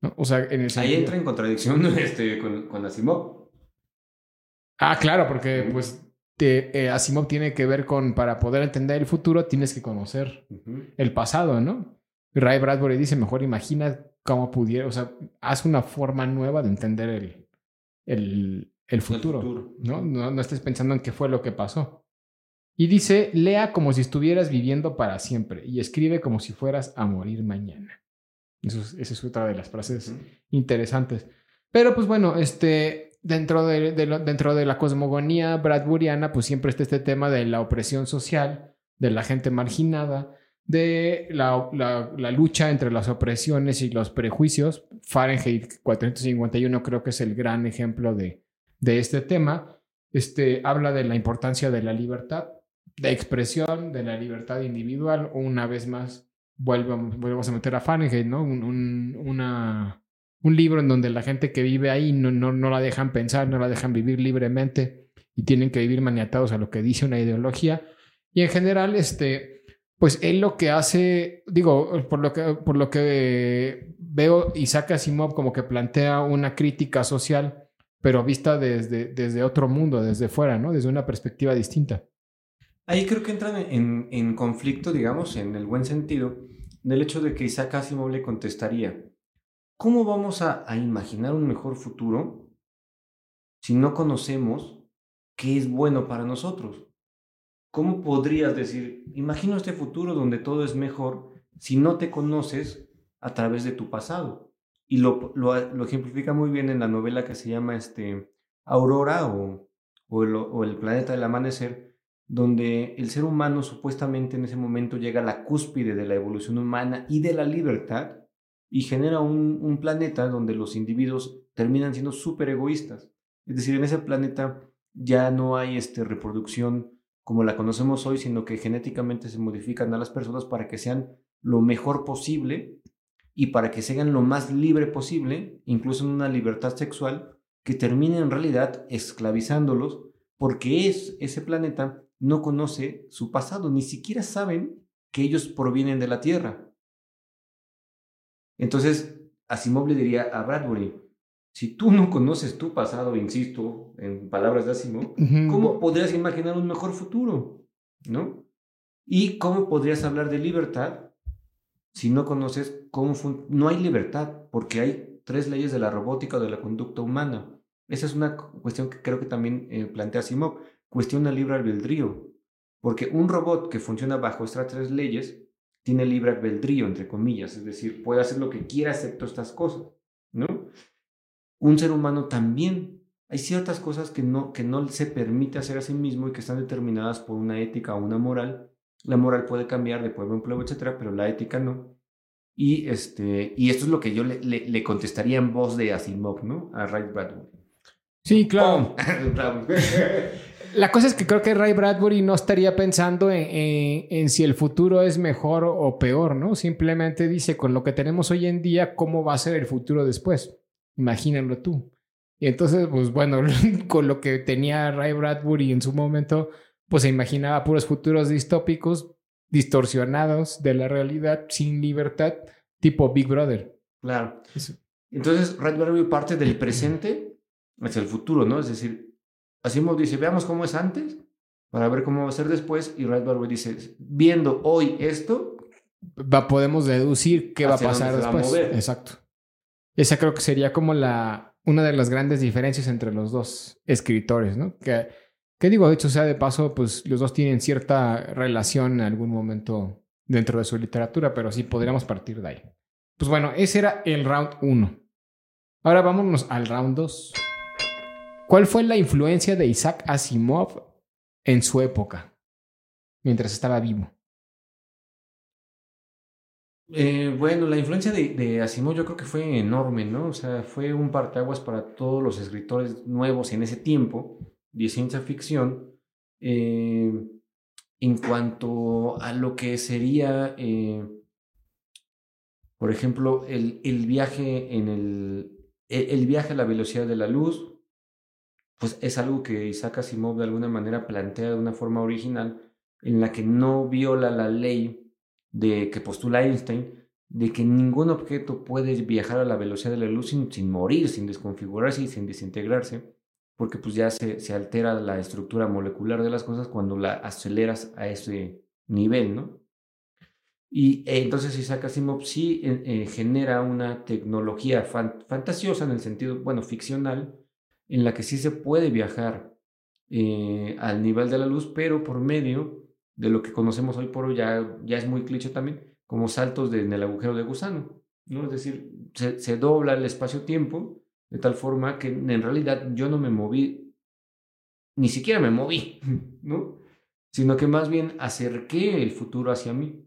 ¿No? O sea, en el Ahí sentido- entra en contradicción este, con, con Asimov. Ah, claro, porque pues te- eh, Asimov tiene que ver con, para poder entender el futuro, tienes que conocer el pasado, ¿no? Ray Bradbury dice, mejor imagina cómo pudiera, o sea, haz una forma nueva de entender el, el, el futuro, futuro. ¿no? ¿no? No estés pensando en qué fue lo que pasó. Y dice, lea como si estuvieras viviendo para siempre y escribe como si fueras a morir mañana. Eso es- esa es otra de las frases interesantes. Pero pues bueno, este, dentro de, lo- dentro de la cosmogonía bradburiana, pues siempre está este tema de la opresión social, de la gente marginada, de la, la- lucha entre las opresiones y los prejuicios. Fahrenheit 451 creo que es el gran ejemplo de, de este tema. Este, habla de la importancia de la libertad, de expresión, de la libertad individual. Una vez más, vuelvamos, volvemos a meter a Fahrenheit, ¿no? Un- una, un libro en donde la gente que vive ahí no, no, no la dejan pensar, no la dejan vivir libremente y tienen que vivir maniatados a lo que dice una ideología. Y en general, este, pues él lo que hace, digo, por lo que, por lo que veo, Isaac Asimov como que plantea una crítica social, pero vista desde, desde otro mundo, desde fuera, ¿no? Desde una perspectiva distinta. Ahí creo que entran en, en conflicto, digamos, en el buen sentido, del hecho de que Isaac Asimov le contestaría, ¿cómo vamos a, imaginar un mejor futuro si no conocemos qué es bueno para nosotros? ¿Cómo podrías decir, imagino este futuro donde todo es mejor si no te conoces a través de tu pasado? Y lo, lo, lo ejemplifica muy bien en la novela que se llama este, Aurora o, o el, o el planeta del amanecer, donde el ser humano supuestamente en ese momento llega a la cúspide de la evolución humana y de la libertad y genera un, planeta donde los individuos terminan siendo súper egoístas. Es decir, en ese planeta ya no hay este, reproducción como la conocemos hoy, sino que genéticamente se modifican a las personas para que sean lo mejor posible y para que sean lo más libre posible, incluso en una libertad sexual, que termine en realidad esclavizándolos, porque es ese planeta no conoce su pasado, ni siquiera saben que ellos provienen de la Tierra. Entonces, Asimov le diría a Bradbury, si tú no conoces tu pasado, insisto, en palabras de Asimov, ¿cómo podrías imaginar un mejor futuro? ¿No? ¿Y cómo podrías hablar de libertad si no conoces cómo no hay libertad? Porque hay tres leyes de la robótica o de la conducta humana. Esa es una cu- cuestión que creo que también eh, plantea Asimov. Cuestiona el libre albedrío. Porque un robot que funciona bajo estas tres leyes tiene libre albedrío, entre comillas. Es decir, puede hacer lo que quiera excepto estas cosas. ¿No? Un ser humano también. Hay ciertas cosas que no, que no se permite hacer a sí mismo y que están determinadas por una ética o una moral. La moral puede cambiar de pueblo en pueblo, etcétera, pero la ética no. Y, este, y esto es lo que yo le, le, le contestaría en voz de Asimov, ¿no? A Ray Bradbury. Sí, claro. La cosa es que creo que Ray Bradbury no estaría pensando en, en- en si el futuro es mejor o peor, ¿no? Simplemente dice con lo que tenemos hoy en día, ¿cómo va a ser el futuro después? Imagínalo tú. Y entonces, pues bueno, con lo que tenía Ray Bradbury en su momento, pues se imaginaba puros futuros distópicos, distorsionados de la realidad, sin libertad, tipo Big Brother. Claro. Eso. Entonces, Ray Bradbury parte del presente hacia el futuro, ¿no? Es decir, Asimov dice, veamos cómo es antes para ver cómo va a ser después. Y Ray Bradbury dice, viendo hoy esto, va, podemos deducir qué va a pasar va a después. mover. Exacto. Esa creo que sería como la una de las grandes diferencias entre los dos escritores, ¿no? Que, que digo, de hecho sea de paso, pues los dos tienen cierta relación en algún momento dentro de su literatura, pero sí podríamos partir de ahí. Pues bueno, ese era el round 1. Ahora vámonos al round 2. ¿Cuál fue la influencia de Isaac Asimov en su época? mientras estaba vivo. Eh, bueno, la influencia de, Asimov yo creo que fue enorme, ¿no? O sea, fue un parteaguas para todos los escritores nuevos en ese tiempo de ciencia ficción eh, en cuanto a lo que sería, eh, por ejemplo, el, viaje en el, viaje a la velocidad de la luz, pues es algo que Isaac Asimov de alguna manera plantea de una forma original en la que no viola la ley de que postula Einstein, de que ningún objeto puede viajar a la velocidad de la luz sin, sin morir, sin desconfigurarse y sin desintegrarse, porque pues ya se, altera la estructura molecular de las cosas cuando la aceleras a ese nivel, ¿no? Y eh, entonces Isaac Asimov sí eh, eh, genera una tecnología fan, fantasiosa en el sentido, bueno, ficcional, en la que sí se puede viajar eh, al nivel de la luz, pero por medio de lo que conocemos hoy por hoy, ya, ya es muy cliché también, como saltos de, en el agujero de gusano, ¿no? Es decir, se, se dobla el espacio-tiempo de tal forma que en realidad yo no me moví, ni siquiera me moví, ¿no? Sino que más bien acerqué el futuro hacia mí.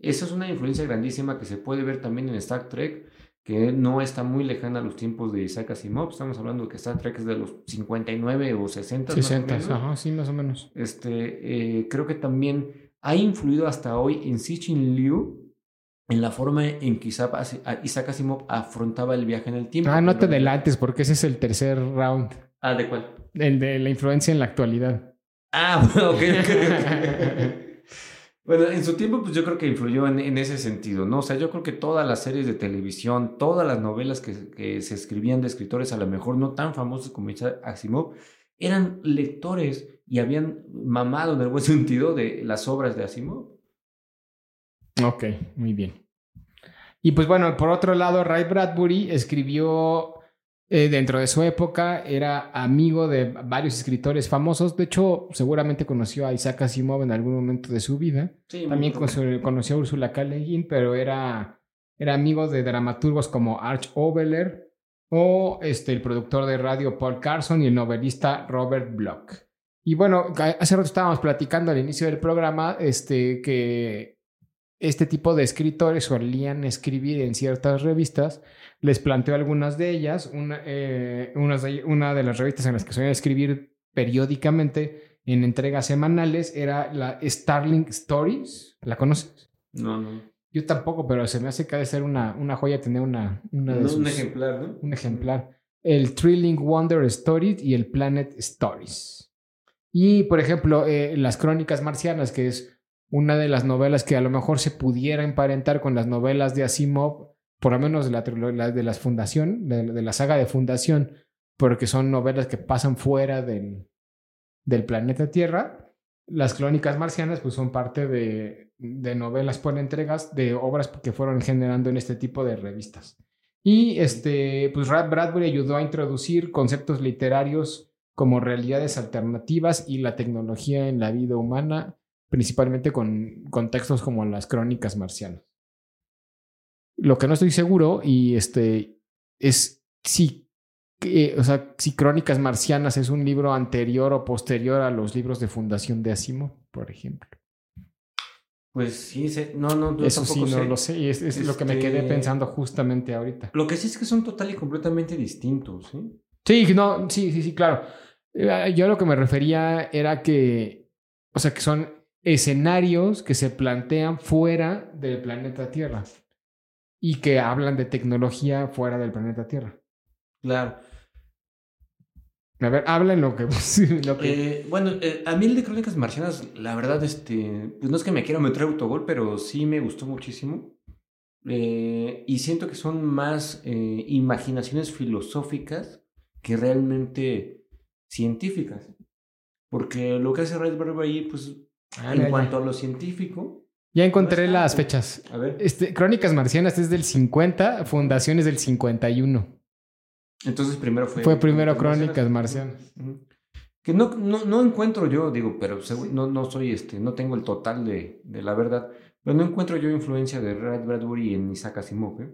Esa es una influencia grandísima que se puede ver también en Star Trek, que no está muy lejana a los tiempos de Isaac Asimov. Estamos hablando de que Star Trek es de los 59 o 60. 60, más o menos. ajá, sí, más o menos. Este, eh, creo que también ha influido hasta hoy en Cixin Liu en la forma en que Isaac Asimov afrontaba el viaje en el tiempo. Ah, no te adelantes porque ese es el tercer round. Ah, ¿de cuál? El de la influencia en la actualidad. Ah, ok, ok. Bueno, en su tiempo, pues yo creo que influyó en, en, ese sentido, ¿no? O sea, yo creo que todas las series de televisión, todas las novelas que, se escribían de escritores, a lo mejor no tan famosos como Asimov, eran lectores y habían mamado en buen sentido de las obras de Asimov. Ok, muy bien. Y pues bueno, por otro lado, Ray Bradbury escribió eh, dentro de su época, era amigo de varios escritores famosos. De hecho, seguramente conoció a Isaac Asimov en algún momento de su vida. Sí, También conoció a Ursula K. Le Guin, pero era, era amigo de dramaturgos como Arch Oboler o este, el productor de radio Paul Carson y el novelista Robert Bloch. Y bueno, hace rato estábamos platicando al inicio del programa este, que este tipo de escritores solían escribir en ciertas revistas les planteo algunas de ellas. Una, eh, una, de, una de las revistas en las que solían escribir periódicamente en entregas semanales era la Starling Stories. ¿La conoces? No, no. Yo tampoco, pero se me hace que ha de ser una, una joya tener una, una de no, sus, un ejemplar, ¿no? Un ejemplar. El Thrilling Wonder Stories y el Planet Stories. Y, por ejemplo, eh, Las Crónicas Marcianas, que es una de las novelas que a lo mejor se pudiera emparentar con las novelas de Asimov, por lo menos de la, de fundación, de, la saga de fundación, porque son novelas que pasan fuera del, del planeta Tierra. Las crónicas marcianas pues son parte de, de novelas por entregas de obras que fueron generando en este tipo de revistas. Y este, pues Bradbury ayudó a introducir conceptos literarios como realidades alternativas y la tecnología en la vida humana, principalmente con, con textos como las crónicas marcianas. Lo que no estoy seguro y este es si, eh, o sea, si Crónicas Marcianas es un libro anterior o posterior a los libros de fundación de Asimov, por ejemplo. Pues sí, se, no, no, eso sí, no sé. lo sé. Y es, es este... lo que me quedé Este, pensando justamente ahorita. Lo que sí es que son total y completamente distintos, ¿sí? Sí, no, sí, sí, sí, claro. Eh, Yo a lo que me refería era que, o sea, que son escenarios que se plantean fuera del planeta Tierra y que hablan de tecnología fuera del planeta Tierra. Claro. A ver, hablen lo que... lo que... Eh, bueno, eh, a mí el de Crónicas Marcianas, la verdad, este, pues no es que me quiera meter autogol, pero sí me gustó muchísimo. Eh, y siento que son más imaginaciones filosóficas que realmente científicas. Porque lo que hace Red ahí, pues, Ah, en cuanto a lo científico, Ya encontré No las tanto. fechas. a ver, Este, Crónicas Marcianas es del 50, Fundación es del 51. entonces primero fue... Fue primero Crónicas Marcianas. Que no, no, no encuentro yo, digo, pero no, no soy este, no tengo el total de, de la verdad, pero no encuentro yo influencia de Red Bradbury en Isaac Asimov, ¿eh?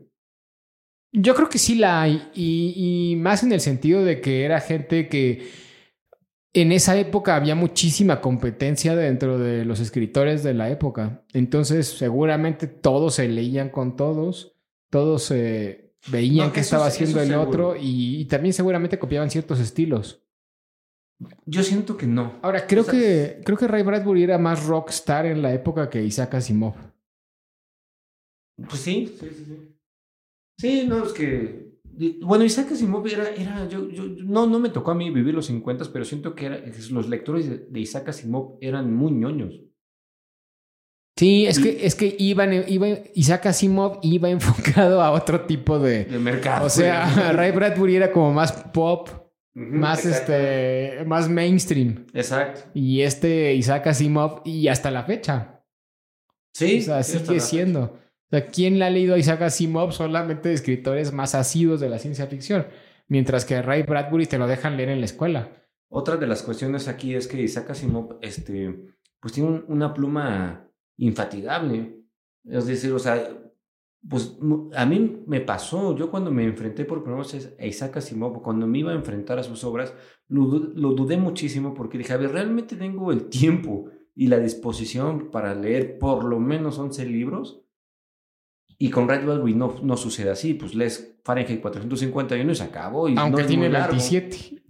Yo creo que sí la hay, y, y más en el sentido de que era gente que en esa época había muchísima competencia dentro de los escritores de la época. Entonces, seguramente todos se leían con todos, todos se veían No, qué estaba es- haciendo el seguro. otro y, y también seguramente copiaban ciertos estilos. Yo siento que no. Ahora, creo O sea, que creo que Ray Bradbury era más rockstar en la época que Isaac Asimov. Pues sí, sí, sí, sí. Sí, no, es que... Bueno, Isaac Asimov era... era yo, yo, no, no me tocó a mí vivir los 50, pero siento que era, los lectores de, de Isaac Asimov eran muy ñoños. Sí, es que es que iban, iba, Isaac Asimov iba enfocado a otro tipo de. De mercado. O sea, Ray Bradbury era como más pop, más exacto. este, más mainstream. Exacto. Y este Isaac Asimov, y hasta la fecha. Sí. O sea, sigue siendo. Sea, ¿quién le ha leído Isaac Asimov? Solamente escritores más asiduos de la ciencia ficción. Mientras que Ray Bradbury te lo dejan leer en la escuela. Otra de las cuestiones aquí es que Isaac Asimov, este, pues tiene un- una pluma infatigable. Es decir, o sea, pues a mí me pasó, yo cuando me enfrenté por primera vez a Isaac Asimov, cuando me iba a enfrentar a sus obras, lo, lo dudé muchísimo porque dije, a ver, realmente tengo el tiempo y la disposición para leer por lo menos 11 libros. Y con Red no, no sucede así, pues lees Fahrenheit 451 y se acabó. Y no Aunque es tiene muy largo. 27.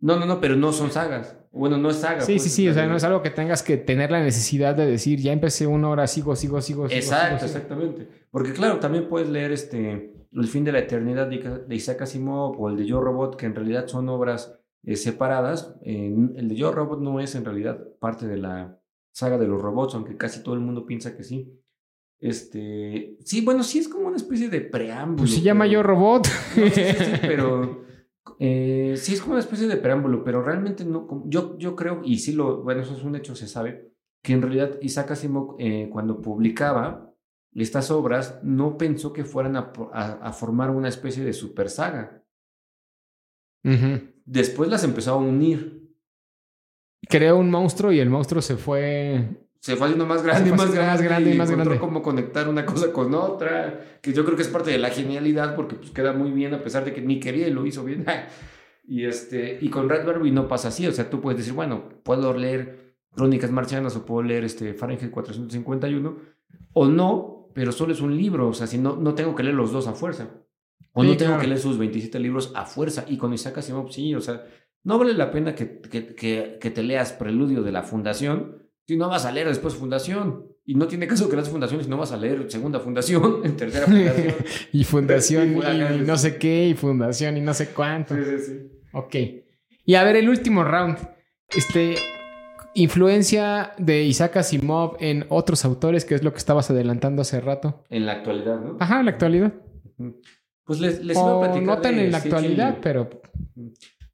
No, no, no, pero no son sagas. Bueno, no es saga. Sí, pues, sí, sí. O sea, no es algo que tengas que tener la necesidad de decir, ya empecé una hora, sigo, sigo, sigo. Exacto, sigo, sigo". exactamente. Porque claro, también puedes leer este El fin de la eternidad de Isaac Asimov o el de Yo Robot, que en realidad son obras eh, separadas. Eh, el de Yo Robot no es en realidad parte de la saga de los robots, aunque casi todo el mundo piensa que sí. Este, sí, bueno, sí es como una especie de preámbulo. Pues se llama pero- Yo Robot. No, sí, sí, sí, pero eh, sí es como una especie de preámbulo, pero realmente no. como- Yo, yo creo, y sí lo, bueno, eso es un hecho, se sabe, que en realidad Isaac Asimov, eh, cuando publicaba estas obras, no pensó que fueran a, po- a- a formar una especie de super saga. Después las empezó a unir. Creó un monstruo y el monstruo se fue. Se fue haciendo más grande más grande, más grande y más grande. cómo conectar una cosa con otra, que yo creo que es parte de la genialidad porque pues queda muy bien a pesar de que ni quería y lo hizo bien. y este y con Barbie no pasa así, o sea, tú puedes decir, bueno, puedo leer Crónicas Marcianas o puedo leer este Fahrenheit 451 o no, pero solo es un libro, o sea, si no no tengo que leer los dos a fuerza. O Sí, no tengo claro. que leer sus 27 libros a fuerza y con Isaac Asimov sí, o sea, no vale la pena que, que, que, que te leas Preludio de la Fundación si no vas a leer después Fundación. Y no tiene caso que leas Fundación si no vas a leer Segunda Fundación, Tercera Fundación. Y fundación Y no sé qué, y fundación y no sé cuánto. sí, sí, sí. Ok. Y a ver, el último round. Este. Influencia de Isaac Asimov en otros autores, que es lo que estabas adelantando hace rato. En la actualidad, ¿no? Ajá, en la actualidad. Pues les, les iba a platicar. no tan en la actualidad, pero.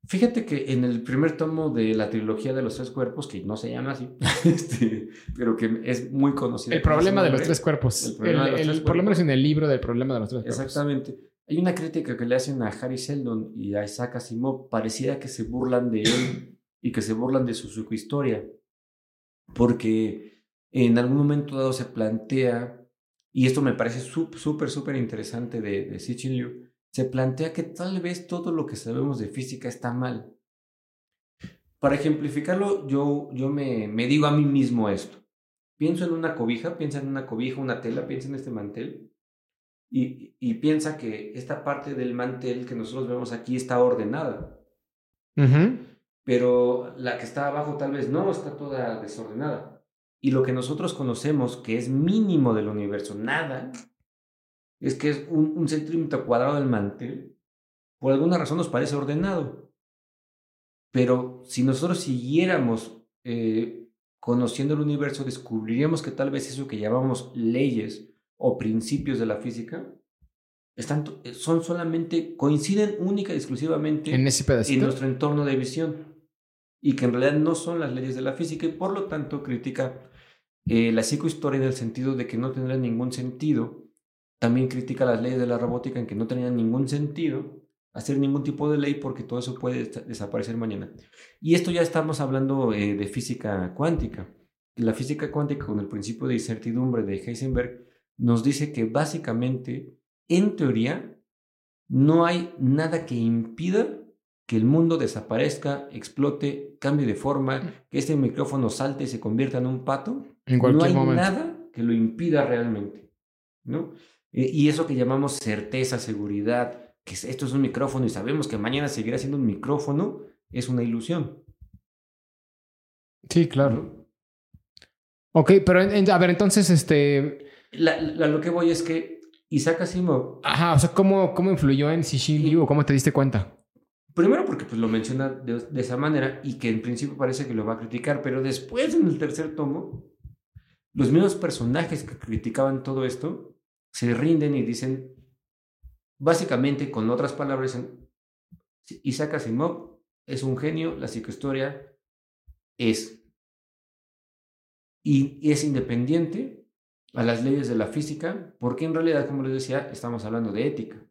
Fíjate que en el primer tomo de la trilogía de los tres cuerpos, que no se llama así, este, pero que es muy conocido. El problema de los tres cuerpos. El El- problema de los el- tres por lo menos cuerpos. en el libro del problema de los tres cuerpos. Exactamente. Hay una crítica que le hacen a Harry Seldon y a Isaac Asimov. Pareciera que se burlan de él y que se burlan de su psicohistoria. Porque en algún momento dado se plantea, y esto me parece súper, súper interesante de, de Sitchin Liu, se plantea que tal vez todo lo que sabemos de física está mal. Para ejemplificarlo, yo, yo me, me digo a mí mismo esto. Pienso en una cobija, piensa en una cobija, una tela, piensa en este mantel y, y piensa que esta parte del mantel que nosotros vemos aquí está ordenada, pero la que está abajo tal vez no, está toda desordenada. Y lo que nosotros conocemos, que es mínimo del universo, nada, es que es un, un centímetro cuadrado del mantel, por alguna razón nos parece ordenado. Pero si nosotros siguiéramos eh, conociendo el universo, descubriríamos que tal vez eso que llamamos leyes o principios de la física están, eh, son solamente, coinciden única y exclusivamente En ese en nuestro entorno de visión y que en realidad no son las leyes de la física y por lo tanto critica eh, la psicohistoria en el sentido de que no tendrá ningún sentido. También critica las leyes de la robótica en que no tenían ningún sentido hacer ningún tipo de ley porque todo eso puede des- desaparecer mañana. Y esto ya estamos hablando eh, de física cuántica. La física cuántica con el principio de incertidumbre de Heisenberg nos dice que básicamente, en teoría, no hay nada que impida que el mundo desaparezca, explote, cambie de forma, que este micrófono salte y se convierta en un pato, En cualquier no hay momento. nada que lo impida realmente, ¿no? Eh, Y eso que llamamos certeza, seguridad, que es- esto es un micrófono y sabemos que mañana seguirá siendo un micrófono, es una ilusión. Sí, claro. Ok, pero en- en- a ver, entonces, este. La- la- lo que voy es que Isaac Asimov, Ajá, o sea, ¿cómo, cómo influyó en Cixin Liu cómo te diste cuenta? primero porque pues, lo menciona de, de esa manera y que en principio parece que lo va a criticar, pero después en el tercer tomo, los mismos personajes que criticaban todo esto se rinden y dicen, básicamente con otras palabras, Isaac Asimov es un genio, la psicohistoria es y es independiente a las leyes de la física, porque en realidad, como les decía, estamos hablando de ética.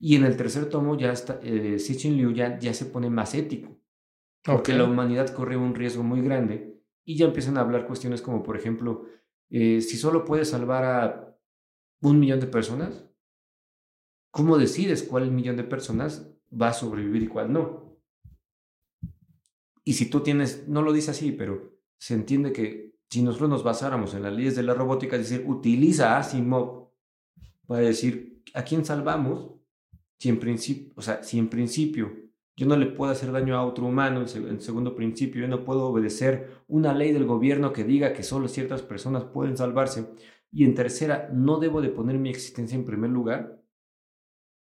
Y en el tercer tomo ya está, eh, Cixin Liu ya, ya se pone más ético, porque la humanidad corre un riesgo muy grande y ya empiezan a hablar cuestiones como, por ejemplo, eh, si solo puedes salvar a un millón de personas, ¿cómo decides cuál millón de personas va a sobrevivir y cuál no? Y si tú tienes, no lo dice así, pero se entiende que si nosotros nos basáramos en las leyes de la robótica, decir, utiliza a Asimov para decir a quién salvamos, si en principio, o sea, si en principio yo no le puedo hacer daño a otro humano, en segundo principio, yo no puedo obedecer una ley del gobierno que diga que solo ciertas personas pueden salvarse, y en tercera, no debo de poner mi existencia en primer lugar,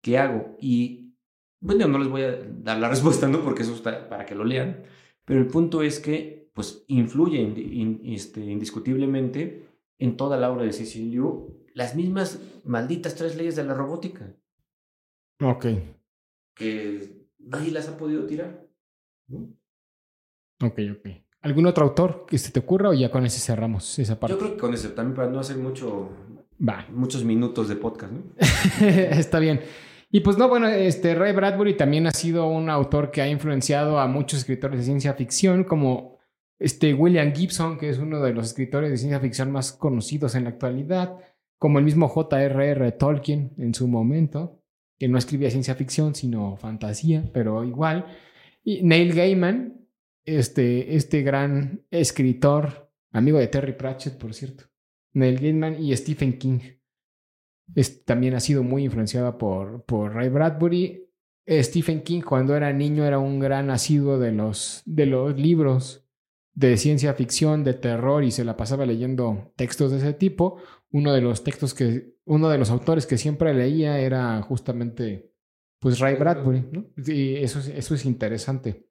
¿qué hago? Y bueno, no les voy a dar la respuesta, ¿no? Porque eso está para que lo lean, pero el punto es que, pues, influye in- este, indiscutiblemente en toda la obra de Cecil Liu las mismas malditas tres leyes de la robótica Ok. que nadie las ha podido tirar. ¿no? Ok, ok. ¿Algún otro autor que se te ocurra o ya con ese cerramos esa parte? Yo creo que con eso también para no hacer mucho, Va. muchos minutos de podcast, ¿no? Está bien. Y pues no, bueno, este Ray Bradbury también ha sido un autor que ha influenciado a muchos escritores de ciencia ficción, como este William Gibson, que es uno de los escritores de ciencia ficción más conocidos en la actualidad, como el mismo J.R.R. Tolkien en su momento, que no escribía ciencia ficción, sino fantasía, pero igual. Y Neil Gaiman, este, este gran escritor, amigo de Terry Pratchett, por cierto. Neil Gaiman y Stephen King es- también ha sido muy influenciada por, por Ray Bradbury. Stephen King cuando era niño era un gran asiduo de los, de los libros de ciencia ficción, de terror y se la pasaba leyendo textos de ese tipo. Uno de los textos que, uno de los autores que siempre leía era justamente pues Ray Bradbury. Y eso es, eso es interesante.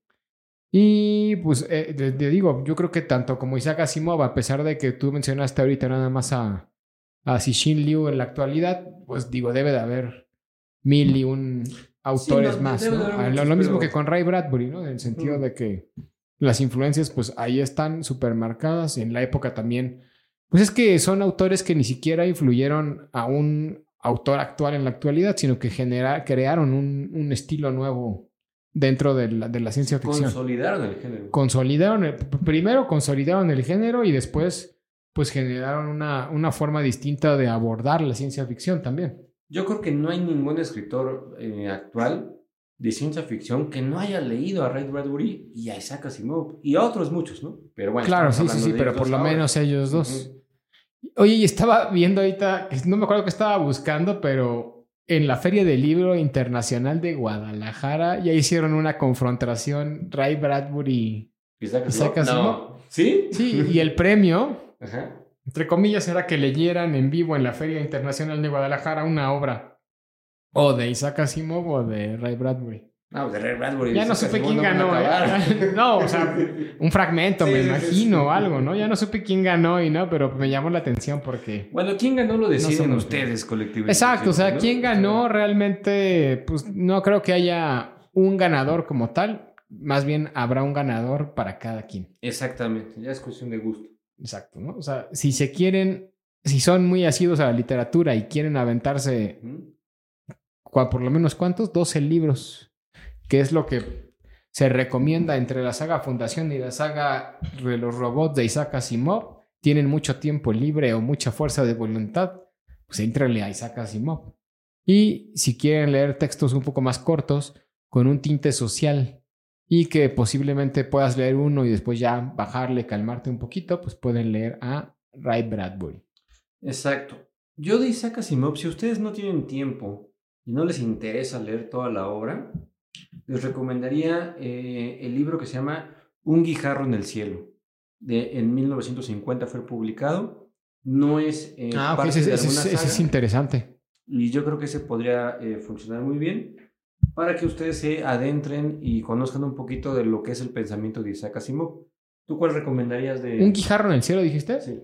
Y pues eh, te, te digo, yo creo que tanto como Isaac Asimov, a pesar de que tú mencionaste ahorita nada más a, a Cixin Liu en la actualidad, pues digo, debe de haber mil y un autores no, más. Ah, lo, mismo que con Ray Bradbury, ¿no? En el sentido de que las influencias, pues ahí están súper marcadas. En la época también. Pues es que son autores que ni siquiera influyeron a un autor actual en la actualidad, sino que genera, crearon un, un estilo nuevo dentro de la, de la ciencia ficción Consolidaron el género. consolidaron, el- primero consolidaron el género y después pues generaron una, una forma distinta de abordar la ciencia ficción también. Yo creo que no hay ningún escritor eh, actual de ciencia ficción que no haya leído a Ray Bradbury y a Isaac Asimov y a otros muchos, ¿no? Pero bueno, claro, sí, sí, sí, pero por lo ahora. menos ellos dos. Oye, y estaba viendo ahorita, no me acuerdo que estaba buscando, pero en la Feria del Libro Internacional de Guadalajara ya hicieron una confrontación Ray Bradbury. Isaac Isaac Asimov. Asimov. No. ¿Sí? Sí, y el premio, Ajá. entre comillas, era que leyeran en vivo en la Feria Internacional de Guadalajara una obra o de Isaac Asimov o de Ray Bradbury. No, de Ray Bradbury. Ya no Isaac supe quién ganó. ¿eh? No, o sea, un fragmento, Sí, me imagino, sí. o algo, ¿no? Ya no supe quién ganó y no, pero me llamó la atención porque... Bueno, ¿quién ganó lo deciden No ustedes colectivamente? Exacto, o sea, ¿no? quién ganó realmente, pues no creo que haya un ganador como tal, más bien habrá un ganador para cada quien. Exactamente, ya es cuestión de gusto. Exacto, ¿no? O sea, si se quieren, si son muy asiduos a la literatura y quieren aventarse por lo menos cuántos, 12 libros, que es lo que se recomienda entre la saga Fundación y la saga de los robots de Isaac Asimov, tienen mucho tiempo libre o mucha fuerza de voluntad, pues éntrenle a Isaac Asimov. Y si quieren leer textos un poco más cortos, con un tinte social y que posiblemente puedas leer uno y después ya bajarle, calmarte un poquito, pues pueden leer a Ray Bradbury. Exacto. Yo de Isaac Asimov, si ustedes no tienen tiempo y no les interesa leer toda la obra, les recomendaría eh, el libro que se llama Un guijarro en el cielo. De, en 1950 fue publicado. No es eh, Ah, parte ese, de es interesante. y yo creo que ese podría eh, funcionar muy bien para que ustedes se adentren y conozcan un poquito de lo que es el pensamiento de Isaac Asimov. ¿Tú cuál recomendarías de...? ¿Un guijarro en el cielo dijiste? Sí.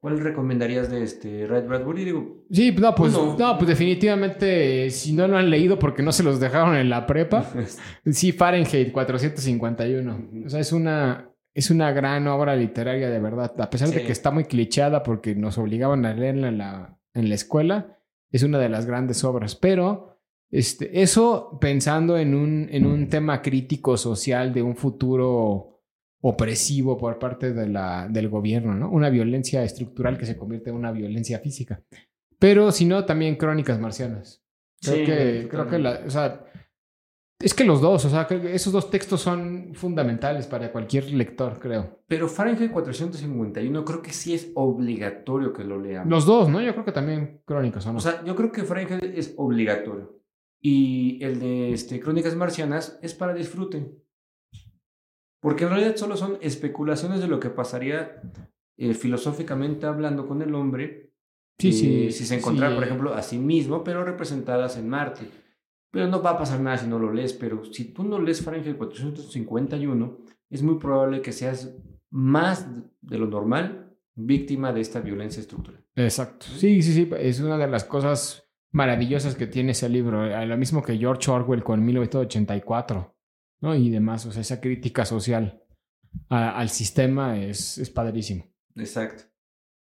¿Cuál recomendarías de este Ray Bradbury? Digo, Sí, no, pues, Uno. no, pues definitivamente, eh, si no lo han leído porque no se los dejaron en la prepa, sí, Fahrenheit 451. O sea, es una, es una gran obra literaria de verdad. A pesar de que está muy clichada porque nos obligaban a leerla en la, en la escuela, es una de las grandes obras. Pero este, eso pensando en un, en un tema crítico social de un futuro opresivo por parte de la, del gobierno, ¿no? Una violencia estructural que se convierte en una violencia física. Pero si no, también crónicas marcianas. Creo Sí, que, creo que la, o sea, es que los dos, o sea, creo que esos dos textos son fundamentales para cualquier lector, creo. Pero Fahrenheit 451 creo que sí es obligatorio que lo leamos. Los dos, ¿no? Yo creo que también crónicas, ¿o no? O sea, yo creo que Fahrenheit es obligatorio. Y el de este, Crónicas Marcianas es para disfrute. Porque en realidad solo son especulaciones de lo que pasaría eh, filosóficamente hablando con el hombre sí, eh, sí. si se encontrara, sí. por ejemplo, a sí mismo, pero representadas en Marte. Pero no va a pasar nada si no lo lees. Pero si tú no lees Fahrenheit 451, es muy probable que seas más de lo normal víctima de esta violencia estructural. Exacto. Sí, sí, sí. Es una de las cosas maravillosas que tiene ese libro. eh, Lo mismo que George Orwell con 1984, ¿no? Y demás. O sea, esa crítica social a- al sistema es, es padrísimo. Exacto.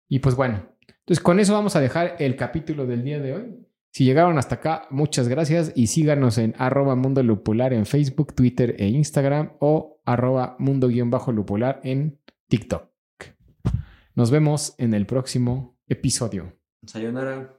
Y pues bueno, entonces con eso vamos a dejar el capítulo del día de hoy. Si llegaron hasta acá, muchas gracias y síganos en arroba mundo lupular en Facebook, Twitter e Instagram o arroba mundo-lupular en TikTok. Nos vemos en el próximo episodio. Sayonara.